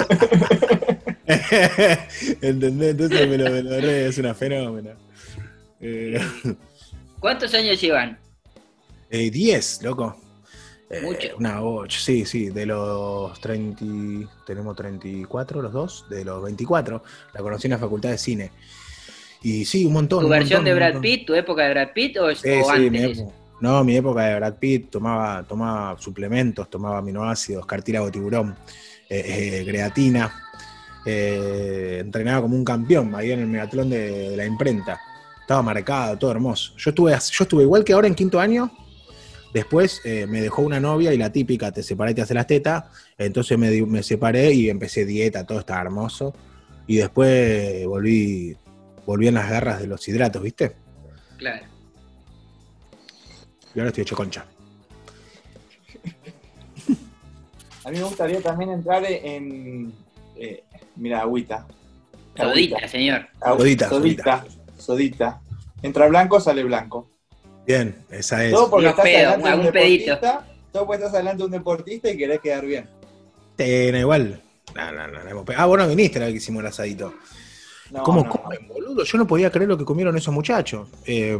¿Entendés? Entonces me lo, me lo re- es una fenómena. Eh, ¿Cuántos años llevan? Eh, 10, loco. Eh, Mucho. Una 8, sí, sí, de los 30, y- tenemos 34 los dos, de los 24, la conocí en la facultad de cine. Y sí, un montón. ¿Tu un versión montón, de Brad. Pitt, tu época de Brad Pitt o, Sí, o sí, antes? mi época. No, mi época de Brad Pitt tomaba, tomaba suplementos, tomaba aminoácidos, cartílago tiburón, eh, eh, creatina, entrenaba como un campeón ahí en el megatlón de, de la imprenta. Estaba marcado, todo hermoso. Yo estuve, yo estuve igual que ahora en quinto año. Después eh, me dejó una novia y la típica, te separé y te hace las tetas. Entonces me, separé y empecé dieta, todo estaba hermoso. Y después volví, volví en las garras de los hidratos, ¿viste? Claro. Y ahora estoy hecho concha. (laughs) A mí me gustaría también entrar en. eh, mira, agüita. Sodita, señor. Agu- Sodita, sodita. Sodita. Entra blanco, sale blanco. Bien, esa es. Todo porque estás pedos, adelante de un algún pedito. deportista. Todo porque estás adelante de un deportista y querés quedar bien. Eh, no, igual. No, no, no, Ah, bueno, viniste la vez que hicimos el asadito. No, ¿Cómo no. comen, boludo? Yo no podía creer lo que comieron esos muchachos. Eh,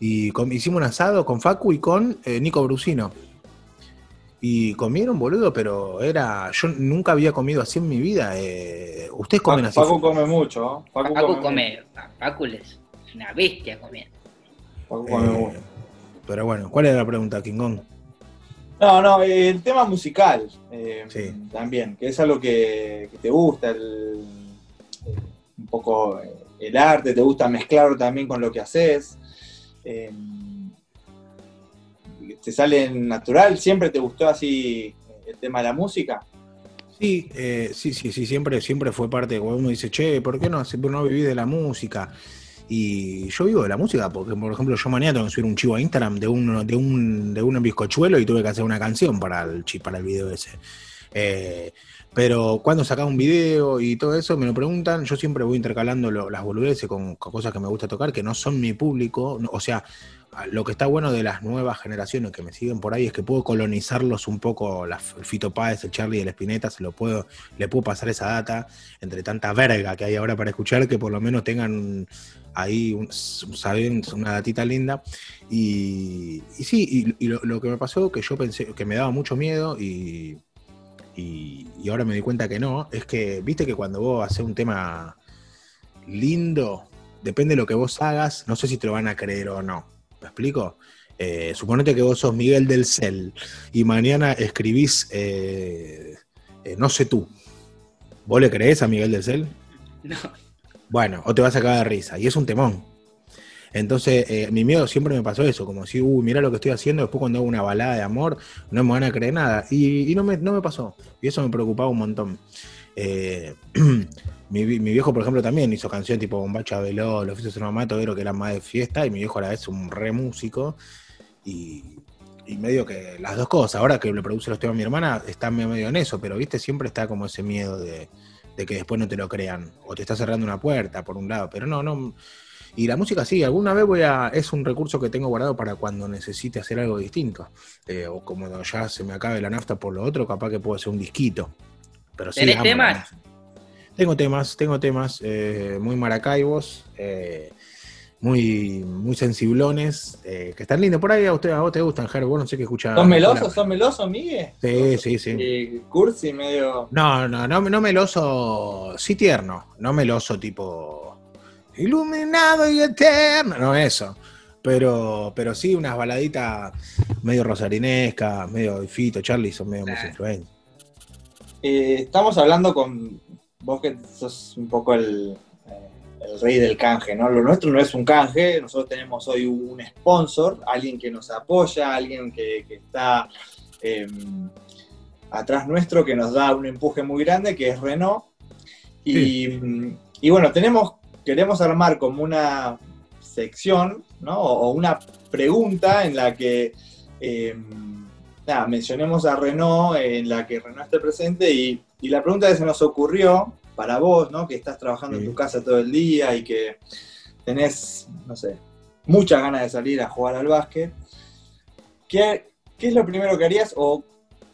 y com- hicimos un asado con Facu y con eh, Nico Brusino. Y comieron, boludo, pero era. Yo nunca había comido así en mi vida. Eh, Ustedes comen así. Facu come mucho. ¿no? Facu, Pacu come, come, Pacu es una bestia comiendo. Eh, pero bueno, ¿cuál era la pregunta, Kingón? No, no, el tema musical eh, Sí. también, que es algo que, que te gusta, el- eh, un poco el arte, te gusta mezclarlo también con lo que haces. eh, te sale natural, siempre te gustó así el tema de la música. Sí, eh, sí, sí, sí, siempre, siempre fue parte, cuando uno dice, che, ¿por qué no, no viví de la música? Y yo vivo de la música porque, por ejemplo, yo mañana tengo que un chivo a Instagram de un, de un, de un bizcochuelo y tuve que hacer una canción para el, para el video ese. Eh, pero cuando sacaba un video y todo eso, me lo preguntan, yo siempre voy intercalando las boludeces con, cosas que me gusta tocar, que no son mi público, o sea, lo que está bueno de las nuevas generaciones que me siguen por ahí es que puedo colonizarlos un poco, la, el Fito Páez, el Charlie el Espineta, se lo puedo, le puedo pasar esa data entre tanta verga que hay ahora para escuchar, que por lo menos tengan ahí un, saben, una datita linda. Y, y sí, y, lo, que me pasó, que yo pensé que me daba mucho miedo y, y, ahora me di cuenta que no, es que, viste que cuando vos haces un tema lindo, depende de lo que vos hagas, no sé si te lo van a creer o no. ¿Me explico? Eh, suponete que vos sos Miguel del Cel y mañana escribís eh, eh, No sé tú. ¿Vos le creés a Miguel del Cel? (laughs) No. Bueno, o te vas a cagar de risa. Y es un temón. Entonces, eh, mi miedo siempre me pasó eso, como si, uy, mira lo que estoy haciendo, después cuando hago una balada de amor, no me van a creer nada. Y, no, me, no me pasó. Y eso me preocupaba un montón. Eh, (clears throat) mi, vi- mi viejo, por ejemplo, también hizo canción tipo Bombacha Veló, Los oficios de mamá, todo que era más de fiesta, y mi viejo a la vez un re músico. Y, y medio que las dos cosas, ahora que le produce los temas a mi hermana, está medio en eso, pero viste, siempre está como ese miedo de, de que después no te lo crean, o te está cerrando una puerta por un lado, pero no, no. Y la música sí, alguna vez voy a. Es un recurso que tengo guardado para cuando necesite hacer algo distinto. Eh, o como ya se me acabe la nafta por lo otro, capaz que puedo hacer un disquito. Pero sí, ¿Tenés amo temas? Tengo temas, tengo temas eh, muy maracaibos, eh, muy, muy sensiblones, eh, que están lindos. Por ahí a, usted, a vos te gustan, Ger, vos no sé qué escuchar. ¿Son melosos? ¿Son melosos, Miguel? Sí, sí, sí. Y cursi medio. No, no, no, no meloso, sí tierno, no meloso tipo iluminado y eterno, no eso. Pero, pero sí unas baladitas medio rosarinescas, medio Fito, Charlie, son medio Claro. más influencers. Eh, estamos hablando con vos que sos un poco el, el rey del canje, ¿no? Lo nuestro no es un canje, nosotros tenemos hoy un sponsor, alguien que nos apoya, alguien que, que está eh, atrás nuestro, que nos da un empuje muy grande, que es Renault. Y, y bueno, tenemos, queremos armar como una sección, ¿no? O, o una pregunta en la que eh, nada, mencionemos a Renault, en la que Renault esté presente, y, y la pregunta que se nos ocurrió para vos, ¿no? Que estás trabajando en tu casa todo el día y que tenés, no sé, muchas ganas de salir a jugar al básquet. ¿Qué, qué es lo primero que harías o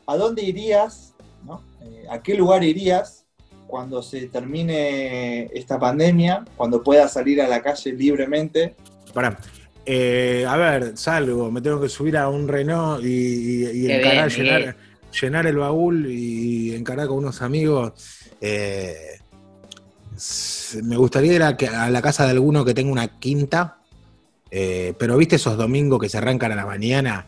a dónde irías, ¿no? Eh, ¿A qué lugar irías cuando se termine esta pandemia, cuando puedas salir a la calle libremente? Pará. Eh, a ver, salgo, me tengo que subir a un Renault y, y- encarar, bien, llenar, Miguel. llenar el baúl y encarar con unos amigos. Eh, me gustaría ir a, la casa de alguno que tenga una quinta, eh, pero viste esos domingos que se arrancan a la mañana,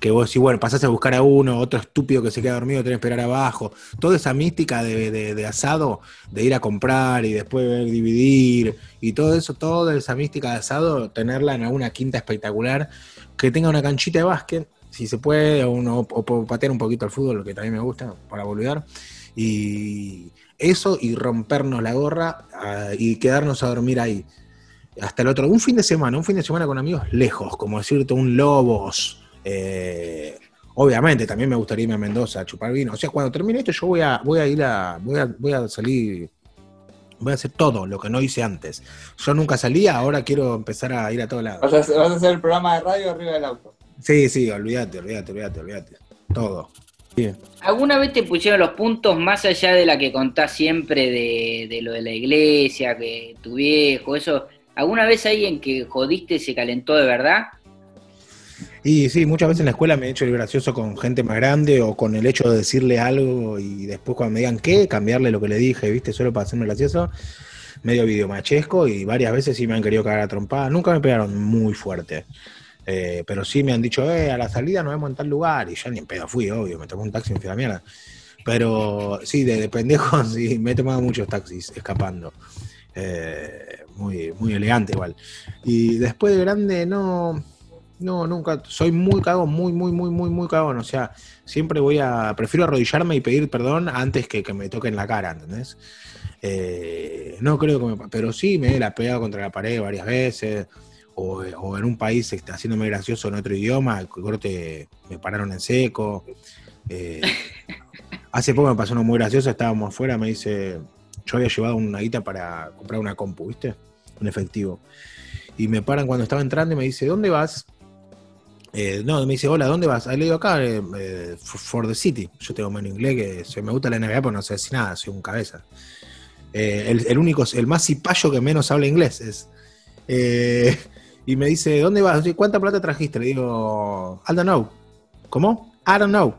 que vos decís, bueno, pasás a buscar a uno, otro estúpido que se queda dormido, tenés que esperar abajo. Toda esa mística de, de- asado, de ir a comprar y después ver dividir, y todo eso, toda esa mística de asado, tenerla en alguna quinta espectacular, que tenga una canchita de básquet, si se puede, o, patear un poquito al fútbol, lo que también me gusta, para volver. Y eso y rompernos la gorra ah, y quedarnos a dormir ahí. Hasta el otro, un fin de semana, un fin de semana con amigos lejos, como decirte un Lobos. eh, obviamente, también me gustaría irme a Mendoza a chupar vino. O sea, cuando termine esto, yo voy a, voy a ir a, voy a, voy a salir, voy a hacer todo lo que no hice antes. Yo nunca salía, ahora quiero empezar a ir a todos lados. Vas a, hacer- vas a hacer el programa de radio arriba del auto. Sí, sí, olvídate, olvídate, olvídate, olvídate. Todo. Bien. ¿Alguna vez te pusieron los puntos más allá de la que contás siempre de, de lo de la iglesia, que tu viejo, eso? ¿Alguna vez alguien que jodiste se calentó de verdad? Y sí, muchas veces en la escuela me he hecho el gracioso con gente más grande o con el hecho de decirle algo y después cuando me digan qué, cambiarle lo que le dije, ¿viste? Solo para hacerme gracioso. Medio videomachesco y varias veces sí me han querido cagar a trompada. Nunca me pegaron muy fuerte. Eh, pero sí me han dicho, eh, a la salida nos vemos en tal lugar. Y ya ni en pedo fui, obvio, me tomé un taxi me fui a la mierda. Pero sí, de, de pendejo, (laughs) sí, me he tomado muchos taxis escapando. Eh, muy, muy elegante igual. Y después de grande, no, no, nunca. Soy muy cagón, muy, muy, muy, muy, muy cagón. O sea, siempre voy a. Prefiero arrodillarme y pedir perdón antes que que me toquen la cara, ¿entendés? Eh, no creo que me. Pero sí me la he pegado contra la pared varias veces. O, en un país este, haciéndome gracioso en otro idioma, corte, me pararon en seco. Eh, hace poco me pasó uno muy gracioso, estábamos afuera, me dice, yo había llevado una guita para comprar una compu, ¿viste? Un efectivo. Y me paran cuando estaba entrando y me dice, ¿dónde vas? Eh, no, me dice, hola, ¿dónde vas? Ah, Le digo acá, eh, eh, for the city. Yo tengo menos inglés que se- me gusta la NBA, pero no sé decir nada, soy un cabeza. El, el único, el más cipayo que menos habla inglés es. Y me dice, ¿dónde vas? ¿Cuánta plata trajiste? Le digo, I don't know. ¿Cómo? I don't know.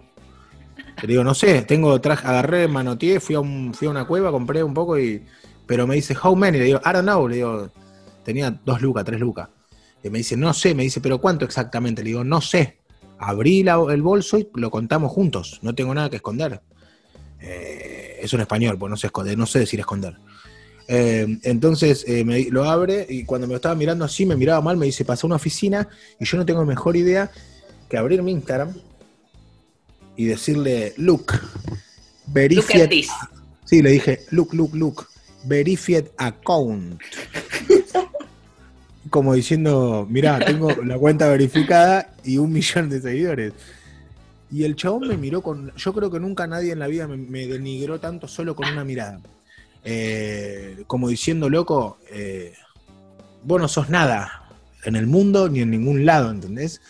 Le digo, no sé, tengo, traje, agarré, manoteé, fui a, una cueva, compré un poco y. Pero me dice, how many? Le digo, I don't know. Le digo, tenía dos lucas, tres lucas. Y me dice, no sé, me dice, pero ¿cuánto exactamente? Le digo, no sé. Abrí el bolso y lo contamos juntos. No tengo nada que esconder. Eh, es un español, pues no sé no sé decir esconder. Eh, entonces eh, me- lo abre y cuando me lo estaba mirando así, me miraba mal, me dice, pasa a una oficina y yo no tengo mejor idea que abrir mi Instagram y decirle, look, Look verified. at this. Sí, le dije, look, look, look, verified account. (laughs) Como diciendo, mirá, tengo la cuenta verificada y un millón de seguidores. Y el chabón me miró con. Yo creo que nunca nadie en la vida me, me denigró tanto solo con una mirada. Eh, como diciendo, loco, eh, vos no sos nada en el mundo ni en ningún lado, ¿entendés?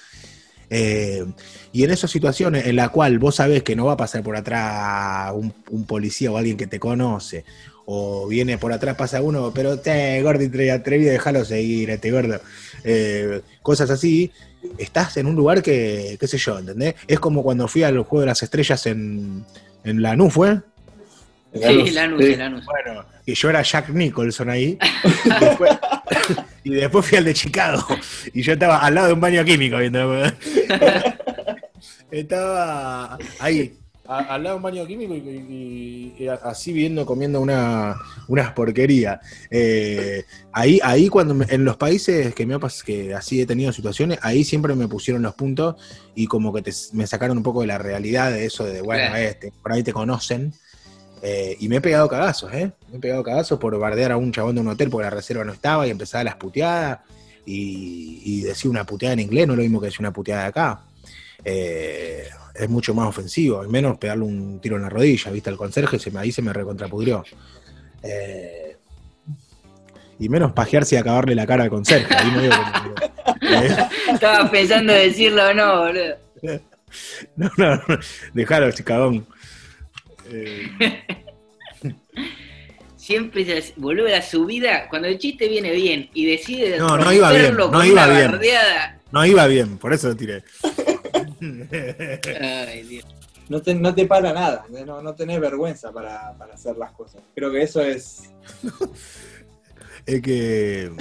Eh, y en esas situaciones en la cual vos sabés que no va a pasar por atrás un, policía o alguien que te conoce, o viene por atrás, pasa uno, pero te, gordo atrevido, déjalo seguir, este gordo. Eh, cosas así, estás en un lugar que, qué sé yo, ¿entendés? Es como cuando fui al Juego de las Estrellas en, en Lanús, ¿fue? Sí, Lanús, Sí. Lanús. Bueno, y yo era Jack Nicholson ahí. Y después, (laughs) y después fui al de Chicago. Y yo estaba al lado de un baño químico viendo. (laughs) Estaba ahí, a- al lado de un baño químico y, y- y así viendo, comiendo una, unas porquerías. Eh, ahí, ahí cuando me- en los países que me que así he tenido situaciones, ahí siempre me pusieron los puntos y como que te- me sacaron un poco de la realidad de eso de, bueno, Claro. este, por ahí te conocen. Eh, y me he pegado cagazos, ¿eh? Me he pegado cagazos por bardear a un chabón de un hotel porque la reserva no estaba y empezaba las puteadas. Y, y decir una puteada en inglés no es lo mismo que decir una puteada de acá. Eh, es mucho más ofensivo, al menos pegarle un tiro en la rodilla, ¿viste? Al conserje se me, ahí se me recontrapudrió. Eh, y menos pajearse y acabarle la cara al conserje. Ahí medio como que- eh, (laughs) Estaba pensando decirlo o no, boludo. (laughs) no, no, no, dejalo, chicagón. Eh, (laughs) Siempre se volver a su vida, cuando el chiste viene bien y decide No, no iba bien, no con iba bien. bardeada. no iba bien, por eso lo tiré. (laughs) Ay, Dios. No te, no te para nada, no, no tenés vergüenza para, para hacer las cosas. Creo que eso es. (laughs) Es que.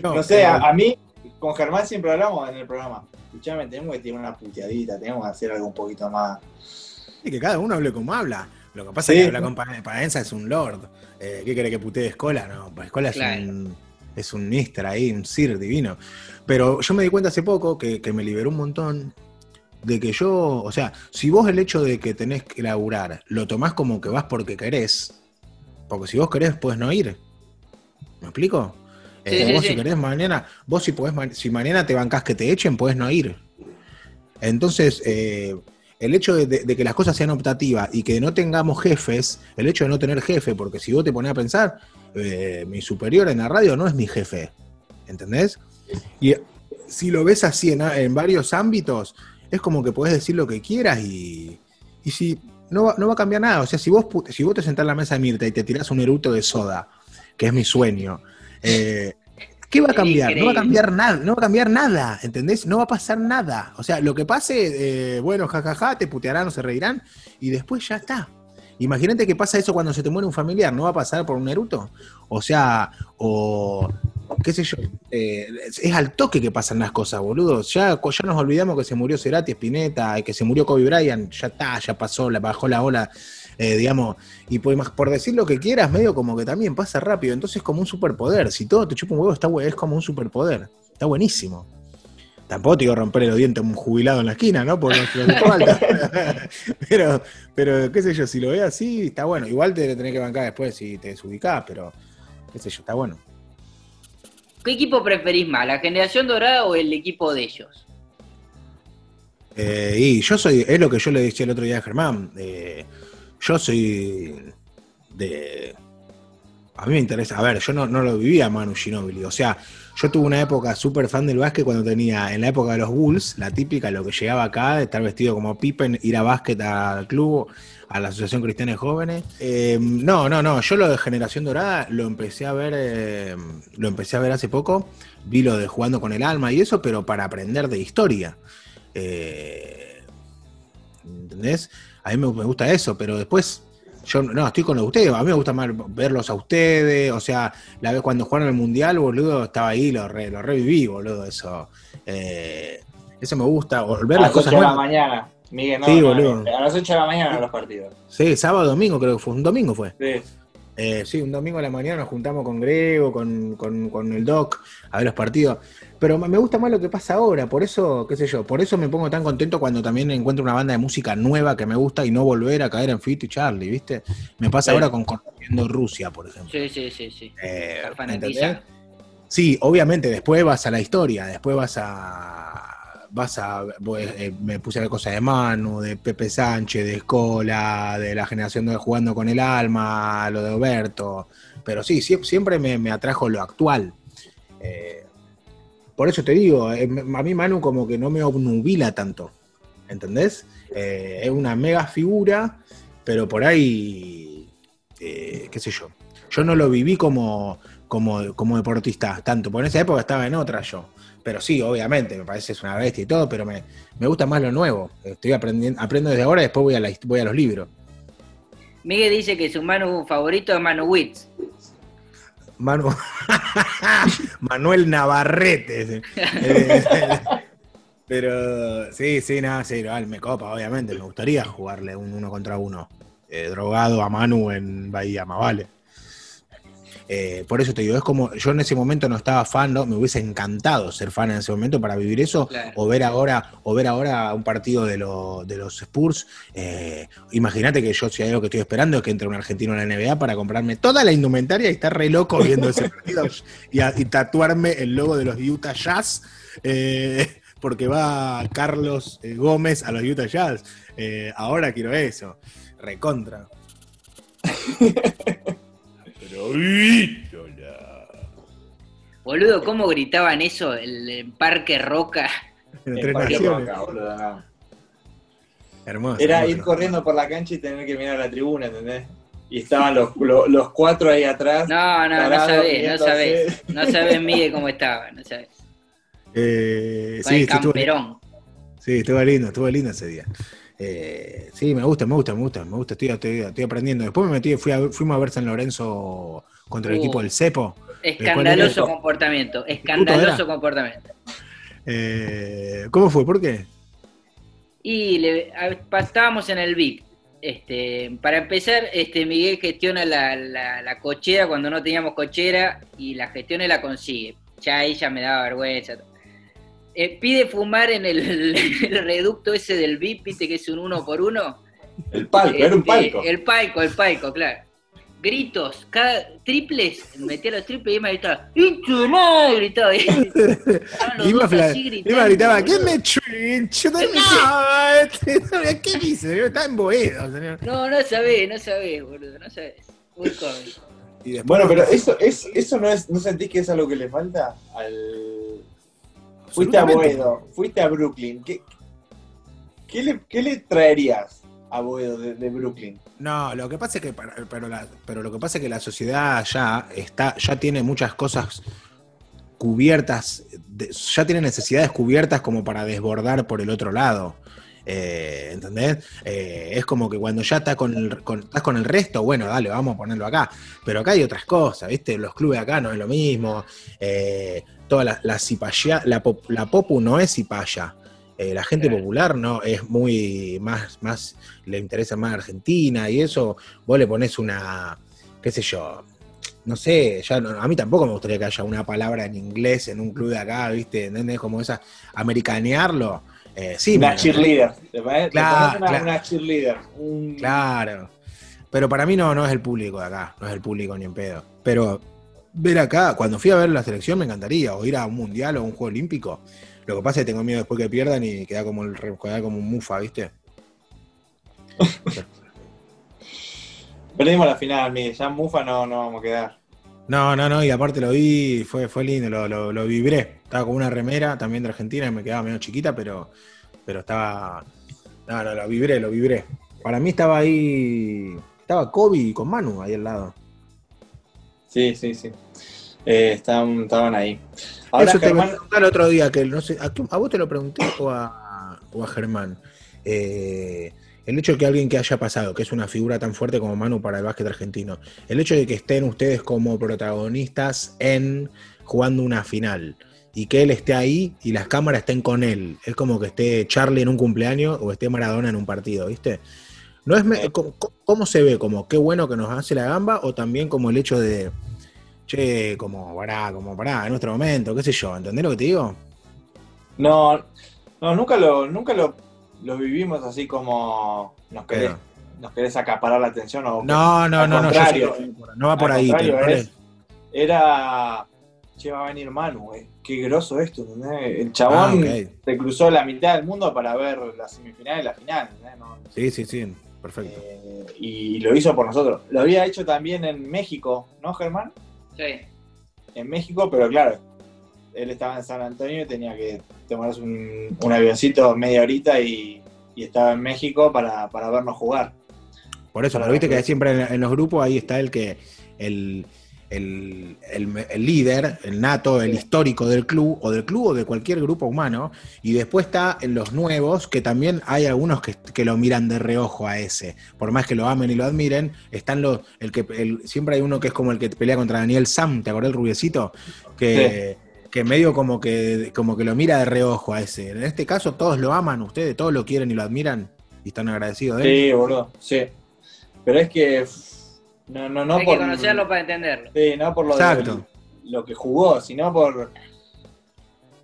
No, sé, a, a mí, con Germán siempre hablamos en el programa. Escuchame, tenemos que tirar una puteadita, tenemos que hacer algo un poquito más. Y que cada uno hable como habla. Lo que pasa Sí. es que habla con Pa- Paenza es un lord. Eh, ¿Qué quiere que putee Escola? No, pues Escola es Claro. un. Es un mister ahí, un sir divino. Pero yo me di cuenta hace poco que, que me liberó un montón de que yo, o sea, si vos el hecho de que tenés que laburar lo tomás como que vas porque querés, porque si vos querés puedes no ir. ¿Me explico? Sí, Eh, sí, vos sí. si querés mañana, vos si podés, si mañana te bancás que te echen, podés no ir. Entonces, eh, el hecho de, que las cosas sean optativas y que no tengamos jefes, el hecho de no tener jefe, porque si vos te pones a pensar, eh, mi superior en la radio no es mi jefe, ¿entendés? Y si lo ves así en, en varios ámbitos, es como que podés decir lo que quieras y, y si no va, no va a cambiar nada. O sea, si vos, si vos te sentás en la mesa de Mirta y te tirás un eruto de soda, que es mi sueño, eh, ¿qué va a cambiar? No va a cambiar nada, no va a cambiar nada, ¿entendés? No va a pasar nada. O sea, lo que pase, eh, bueno, jajaja, te putearán o se reirán y después ya está. Imagínate que pasa eso cuando se te muere un familiar, ¿no va a pasar por un eruto? O sea, o qué sé yo, eh, es al toque que pasan las cosas, boludo. Ya, ya nos olvidamos que se murió Cerati, Spinetta, que se murió Kobe Bryant, ya está, ya pasó, la bajó la ola, eh, digamos, y por, por decir lo que quieras, medio como que también pasa rápido, entonces es como un superpoder. Si todo te chupa un huevo, está, es como un superpoder, está buenísimo. Tampoco te digo romper los dientes a un jubilado en la esquina, ¿no? Por falta. (laughs) pero, pero, qué sé yo, si lo ves así, está bueno. Igual te tenés que bancar después si te desubicás, pero, qué sé yo, está bueno. ¿Qué equipo preferís más, la generación dorada o el equipo de ellos? Eh, y yo soy, es lo que yo le decía el otro día a Germán, eh, yo soy de... A mí me interesa, a ver, yo no, no lo vivía Manu Ginóbili, o sea, yo tuve una época súper fan del básquet cuando tenía, en la época de los Bulls, la típica, lo que llegaba acá, estar vestido como Pippen, ir a básquet al club, a la Asociación Cristiana de Jóvenes. Eh, no, no, no, yo lo de Generación Dorada lo empecé a ver, eh, lo empecé a ver hace poco, vi lo de jugando con el alma y eso, pero para aprender de historia. Eh, ¿Entendés? A mí me, me gusta eso, pero después yo no, estoy con lo de ustedes. A mí me gusta más verlos a ustedes. O sea, la vez cuando jugaron el mundial, boludo, estaba ahí, lo, re- lo reviví, boludo. Eso. Eh, eso me gusta. O ver a las las 8 cosas de la mañana. Miguel, no, Sí, no, boludo. A las 8 de la mañana los partidos. Sí, sábado, domingo, creo que fue. Un domingo fue. Sí. Eh, sí, un domingo a la mañana nos juntamos con Grego, con, con- con el Doc, a ver los partidos. Pero me gusta más lo que pasa ahora, por eso, qué sé yo, por eso me pongo tan contento cuando también encuentro una banda de música nueva que me gusta y no volver a caer en Fito y Charlie, ¿viste? Me pasa Sí. ahora con Conociendo Rusia, por ejemplo. Sí, sí, sí, sí. Eh. Sí, obviamente, después vas a la historia, después vas a. Vas pues, eh, me puse a ver cosas de Manu, de Pepe Sánchez, de Escola, de la generación de Jugando con el Alma, lo de Oberto. Pero sí, sie- siempre me, atrajo lo actual. Eh, por eso te digo, eh, a mí Manu como que no me obnubila tanto. ¿Entendés? Es una mega figura, pero por ahí qué sé yo. Yo no lo viví como, como, como deportista tanto, en esa época estaba en otra yo. Pero sí, obviamente, me parece es una bestia y todo, pero me, me gusta más lo nuevo. Estoy aprendiendo, aprendo desde ahora y después voy a, la, hist- voy a los libros. Miguel dice que su Manu favorito es Manu Witz. Manu- (laughs) Manuel Navarrete. (laughs) Eh, pero sí, sí, nada, sí, igual me copa, obviamente. Me gustaría jugarle un uno contra uno. eh, drogado a Manu en Bahía, más vale. Eh, por eso te digo, es como, yo en ese momento no estaba fan, ¿no? me hubiese encantado ser fan en ese momento para vivir eso, Claro. o ver ahora, o ver ahora un partido de, lo- de los Spurs. Eh, Imagínate que yo si hay algo que estoy esperando es que entre un argentino en la NBA para comprarme toda la indumentaria y estar re loco viendo ese (laughs) partido y, a- y tatuarme el logo de los Utah Jazz. eh, porque va Carlos Gómez a los Utah Jazz. Ahora quiero eso. Recontra. (laughs) Boludo, ¿cómo gritaban eso el, el Parque Roca? En tres Parque. Roca, boludo, no. Hermoso. Era hermoso. ir corriendo por la cancha y tener que mirar la tribuna, ¿entendés? Y estaban los, los, los cuatro ahí atrás. No, no, no sabés, no sabés. No sabés, Miguel, cómo estaba, no sabés. Eh, Con sí, el sí, estuvo, camperón. sí, estuvo lindo, estuvo lindo ese día. Eh, sí, me gusta, me gusta, me gusta, me gusta, estoy, estoy- estoy aprendiendo. Después me metí, fui a- fuimos a ver San Lorenzo contra el Uh. equipo del Cepo. Escandaloso comportamiento, escandaloso comportamiento. Eh, ¿Cómo fue? ¿Por qué? Y le, a- estábamos en el VIP. Este, para empezar, este Miguel gestiona la, la- la cochera cuando no teníamos cochera y la gestiona y la consigue. Ya ya me daba vergüenza. Eh, pide fumar en el, (laughs) el reducto ese del VIP, viste que es un uno por uno. El palco, era un Este, palco. El palco, el palco, claro. Gritos, cada triples, metía los triples y me gritaba, ¡Hincho (laughs) no! gritaba. Gritaba. ¿quién me chincho? (laughs) ¿qué dice? Está en Boedo, señor. No, no sabés, no sabés, boludo, no sabés. Muy cómico. Bueno, pero eso, es, eso no es, ¿no sentís que es algo que le falta al. Fuiste a. Boedo, fuiste a Brooklyn. ¿Qué, qué, le, qué le traerías a Boedo de, de Brooklyn? No, lo que pasa es que para- pero, la- pero lo que pasa es que la sociedad ya está, ya tiene muchas cosas cubiertas, de- ya tiene necesidades cubiertas como para desbordar por el otro lado. Eh, ¿Entendés? Eh, es como que cuando ya estás con, el, con- estás con el resto, bueno, dale, vamos a ponerlo acá. Pero acá hay otras cosas, ¿viste? Los clubes acá no es lo mismo. Eh, toda la, la, cipaya- la, pop- la popu no es cipaya. Eh, la gente Claro. popular no es muy más, más, le interesa más Argentina y eso, vos le pones una, qué sé yo, no sé, ya no- a mí tampoco me gustaría que haya una palabra en inglés en un club de acá, ¿viste? ¿Entendés? Como esa, americanearlo. Eh, sí, una cheerleader. ¿Te? Claro, una, claro. una cheerleader. Un- Claro. Pero para mí no, no es el público de acá, no es el público ni en pedo. Pero ver acá, cuando fui a ver la selección me encantaría, o ir a un mundial o un juego olímpico. Lo que pasa es que tengo miedo después que pierdan y queda como, el, queda como un mufa, ¿viste? (laughs) Perdimos la final, Miguel. Ya Mufa no, no vamos a quedar. No, no, no, y aparte lo vi, fue, fue lindo, lo, lo, lo vibré. Estaba con una remera también de Argentina, que me quedaba medio chiquita, pero, pero estaba. No, no, lo vibré, lo vibré. Para mí estaba ahí. Estaba Kobe con Manu ahí al lado. Sí, sí, sí. Eh, estaban, estaban ahí. Ahora, Eso te Germán, pregunté el otro día, que no sé, ¿a, a vos te lo pregunté o a, o a Germán? Eh, el hecho de que alguien que haya pasado, que es una figura tan fuerte como Manu para el básquet argentino, el hecho de que estén ustedes como protagonistas en jugando una final y que él esté ahí y las cámaras estén con él, es como que esté Charlie en un cumpleaños o esté Maradona en un partido, ¿viste? ¿No es me- Sí. ¿cómo, cómo se ve? ¿Como qué bueno que nos hace la gamba o también como el hecho de, che, como pará, como pará, en nuestro momento, qué sé yo, ¿entendés lo que te digo? no, no, nunca lo, nunca lo, lo vivimos así como nos querés, nos querés acaparar la atención. O No, no, al no, no, yo no va por ahí. es- Era, che, va a venir Manu, eh. qué groso esto, ¿entendés? El Ah, chabón ok. se cruzó la mitad del mundo para ver la semifinal y la final. No, Sí, sí, sí, perfecto. eh, y lo hizo por nosotros. Lo había hecho también en México, ¿no, Germán? Sí. En México, pero claro, él estaba en San Antonio y tenía que tomarse un, un avioncito media horita y, y estaba en México para, para vernos jugar. Por eso, pero viste que siempre en, en los grupos ahí está el que, el, el, el- el líder, el nato, el histórico del club, o del club o de cualquier grupo humano, y después está en los nuevos, que también hay algunos que, que lo miran de reojo a ese, por más que lo amen y lo admiren, están los, el que el- siempre hay uno que es como el que pelea contra Daniel Sam, ¿te acordás el rubiecito? Que, que medio como que, como que lo mira de reojo a ese. En este caso todos lo aman, ustedes todos lo quieren y lo admiran, y están agradecidos de él. Sí, boludo, sí. Pero es que. No, no, no Hay por. que conocerlo para entenderlo. Sí, no por lo, de- Exacto. lo que jugó, sino por.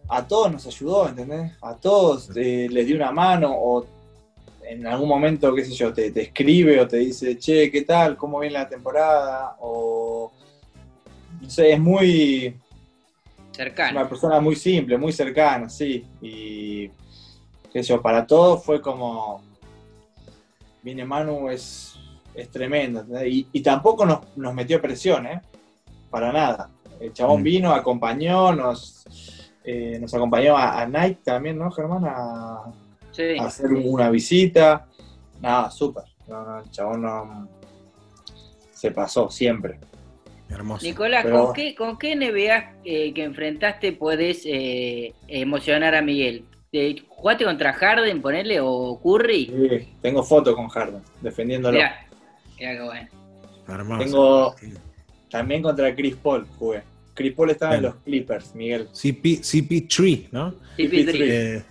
A todos nos ayudó, ¿entendés? A todos eh, les dio una mano o en algún momento, qué sé yo, te, te escribe o te dice, che, ¿qué tal? ¿Cómo viene la temporada? O. No sé, es muy. Cercano. Una persona muy simple, muy cercana, sí. Y. qué sé yo, para todos fue como. Viene Manu, es, es tremendo. Y, y tampoco nos, nos metió presión, ¿eh? Para nada. El chabón Mm. vino, acompañó, nos, eh, nos acompañó a, a Nike también, ¿no, Germán? A, Sí. a hacer una visita. Nada, súper. No, no, el chabón no. Se pasó siempre. Hermoso. Nicolás, Pero- ¿con, qué, ¿con qué NBA eh, que enfrentaste puedes eh, emocionar a Miguel? ¿Te- ¿Jugaste contra Harden, ponerle, o Curry? Sí, tengo foto con Harden, defendiéndolo. Mirá, mirá qué bueno. Hermoso. Tengo Sí. también contra Chris Paul jugué. Chris Paul estaba en los Clippers, Miguel. CP, CP3, ¿no? CP3. Eh,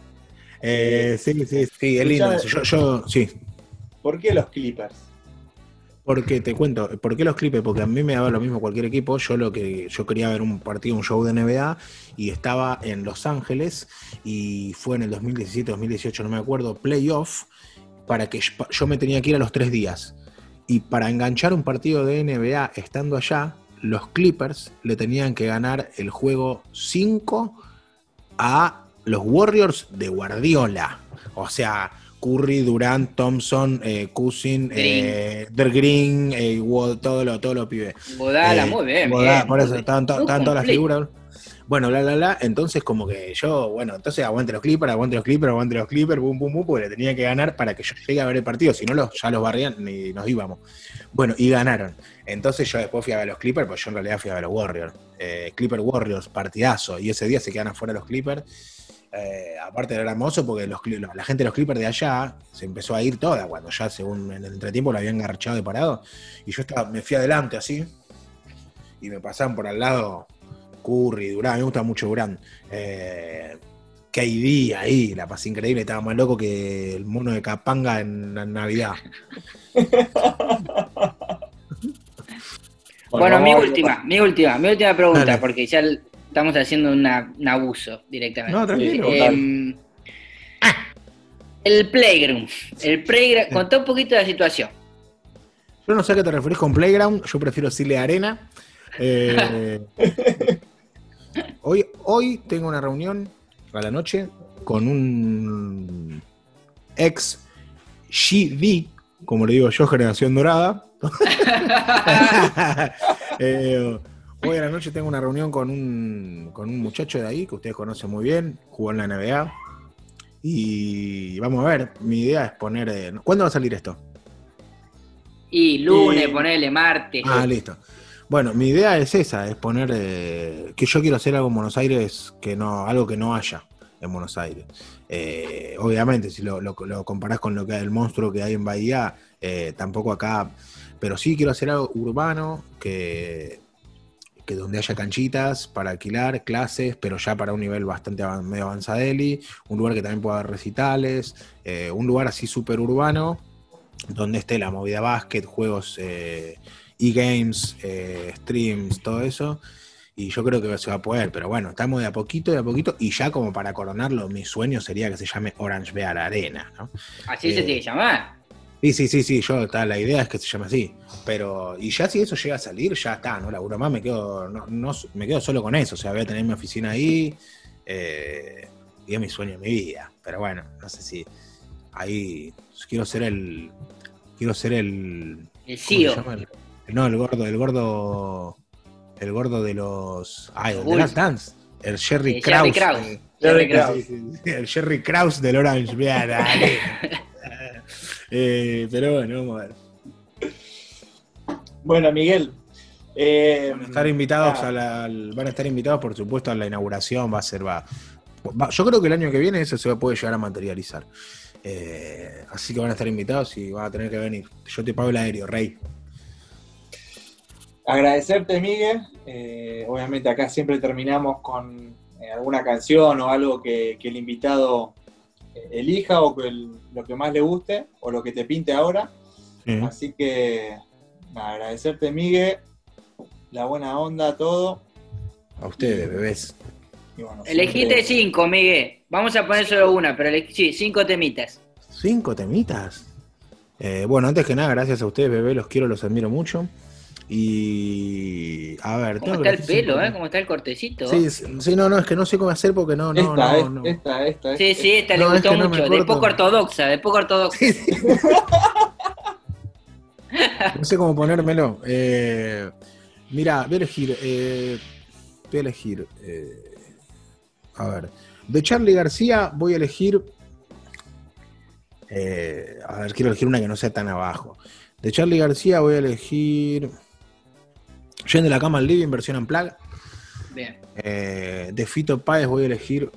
eh, sí, sí, sí, es lindo. Yo, yo, sí. ¿Por qué los Clippers? Porque te cuento, ¿por qué los Clippers? Porque a mí me daba lo mismo cualquier equipo. Yo lo que yo quería ver un partido, un show de NBA y estaba en Los Ángeles y fue en el 2017, 2018, no me acuerdo, playoff para que yo, yo me tenía que ir a los tres días y para enganchar un partido de NBA estando allá, los Clippers le tenían que ganar el juego 5 a los Warriors de Guardiola. O sea, Curry, Durant, Thompson, eh, Cousin, eh, Der Green, eh, todo lo, todo lo pibe. Bodala, Eh, muy bien. Bodala, bien, por eso, bien. Muy estaban todas las figuras. Bueno, bla, bla, bla. Entonces, como que yo, bueno, entonces aguante los Clippers, aguante los Clippers, aguante los Clippers, boom, boom, boom, porque le tenía que ganar para que yo llegue a ver el partido, si no los, ya los barrían y nos íbamos. Bueno, y ganaron. Entonces yo después fui a ver los Clippers, pues yo en realidad fui a ver los Warriors. Eh, Clipper Warriors, partidazo. Y ese día se quedan afuera los Clippers. Eh, aparte era hermoso porque los, la gente de los Clippers de allá se empezó a ir toda cuando ya según en el entretiempo lo habían garchado de parado. Y yo estaba, me fui adelante así y me pasaban por al lado Curry, Durán, me gusta mucho Durán. Eh, KD ahí, la pasé increíble, estaba más loco que el mono de Capanga en, en Navidad. (laughs) Bueno, mi última, mi última, mi última pregunta, Dale. porque ya estamos haciendo una- un abuso directamente. No, tranquilo. Sí, Em, el Playground. El playground. Contá un poquito de la situación. Yo no sé a qué te referís con Playground, yo prefiero decirle arena. Eh, (laughs) hoy, hoy tengo una reunión a la noche con un ex GD, como le digo yo, generación dorada. (laughs) Eh, hoy a la noche tengo una reunión con un, con un muchacho de ahí que ustedes conocen muy bien, jugó en la NBA. Y vamos a ver, mi idea es poner... eh, ¿Cuándo va a salir esto? Y lunes, ponele martes. Ah, listo. Bueno, mi idea es esa, es poner eh, que yo quiero hacer algo en Buenos Aires que no, algo que no haya en Buenos Aires. Eh, obviamente, si lo, lo, comparás con lo que el monstruo que hay en Bahía, eh, tampoco acá, pero sí quiero hacer algo urbano que, que donde haya canchitas para alquilar, clases, pero ya para un nivel bastante avan- medio avanzadeli, un lugar que también pueda haber recitales, un lugar así súper urbano, donde esté la movida básquet, juegos e-games, eh, streams, todo eso. Y yo creo que se va a poder, pero bueno, estamos de a poquito, de a poquito, y ya como para coronarlo, mi sueño sería que se llame Orange Bear Arena, ¿no? Así se eh, tiene que llamar. Sí, sí, sí, sí, yo, la idea es que se llame así. Pero, y ya si eso llega a salir, ya está, no laburo más, me quedo, no, no- me quedo solo con eso. O sea, voy a tener mi oficina ahí, eh, y es mi sueño, mi vida. Pero bueno, no sé si ahí quiero ser el. Quiero ser el. El ¿cómo se CEO. El- no, el gordo, el gordo. El gordo de los. Ay, Los de Last. Dance. El Jerry Eh, Krause. Jerry Krause. eh, Jerry Jerry Krause. Krause. Sí, sí, sí, el Jerry Krause del Orange Bear Arena. (laughs) Eh, pero bueno, vamos a ver. Bueno, Miguel. eh, Van a estar invitados ah, a la, al- van a estar invitados, por supuesto, a la inauguración. Va a ser, va, va- yo creo que el año que viene eso se puede llegar a materializar. Eh, así que van a estar invitados y van a tener que venir. Yo te pago el aéreo, Rey. Agradecerte, Miguel. Eh, obviamente acá siempre terminamos con eh, alguna canción o algo que, que el invitado eh, elija o que el- lo que más le guste o lo que te pinte ahora. Así que nada, agradecerte, Miguel. La buena onda, todo. A ustedes, bebés. Bueno, Elegiste siempre- cinco, Miguel. Vamos a poner solo una, pero eleg- sí, cinco temitas. Cinco temitas. Eh, bueno, antes que nada, gracias a ustedes, bebés. Los quiero, los admiro mucho. Y. A ver, ¿Cómo tengo que está el pelo, eh? ¿Cómo está el cortecito? Sí, sí, no, no, es que no sé cómo hacer porque no, no, esta, no, es- no. esta, esta, Sí, esta. sí, esta le No, es gustó que no me mucho. De poco ortodoxa, de poco ortodoxa. Sí, sí. (laughs) No sé cómo ponérmelo. Eh, mira, voy a elegir. eh, voy a elegir. eh, a ver. De Charlie García voy a elegir. eh, a ver, quiero elegir una que no sea tan abajo. De Charlie García voy a elegir. Yendo de la cama al living, versión en plug. Bien. Eh, de Fito Páez voy a elegir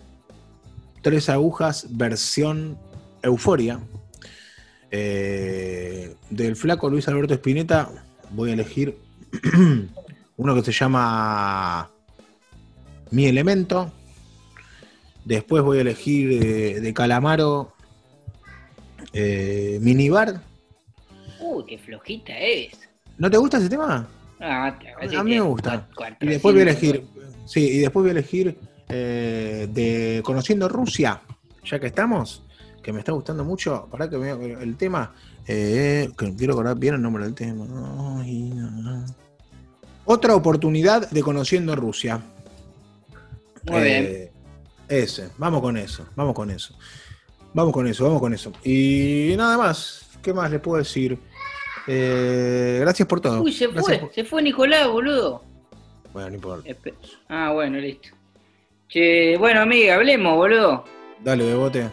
Tres Agujas, versión Euforia. Eh, del flaco Luis Alberto Spinetta voy a elegir (clears throat) uno que se llama Mi Elemento. Después voy a elegir eh, de Calamaro eh, Minibar. Uy, qué flojita es. ¿No te gusta ese tema? Ah, A mí me gusta. Y después voy a 400. elegir, sí, y después voy a elegir eh, de Conociendo Rusia, ya que estamos, que me está gustando mucho, para que me el tema, eh, que quiero acordar bien el nombre del tema. Ay, no, no. Otra oportunidad de Conociendo Rusia. Muy bien. Eh, Ese, vamos con eso, vamos con eso. Vamos con eso, vamos con eso. Y nada más, ¿qué más les puedo decir? Eh, gracias por todo. Uy, se Gracias fue, por- se fue Nicolás, boludo. Bueno, no importa. Ah, bueno, listo. Che, bueno, amiga, hablemos, boludo. Dale, Bebote.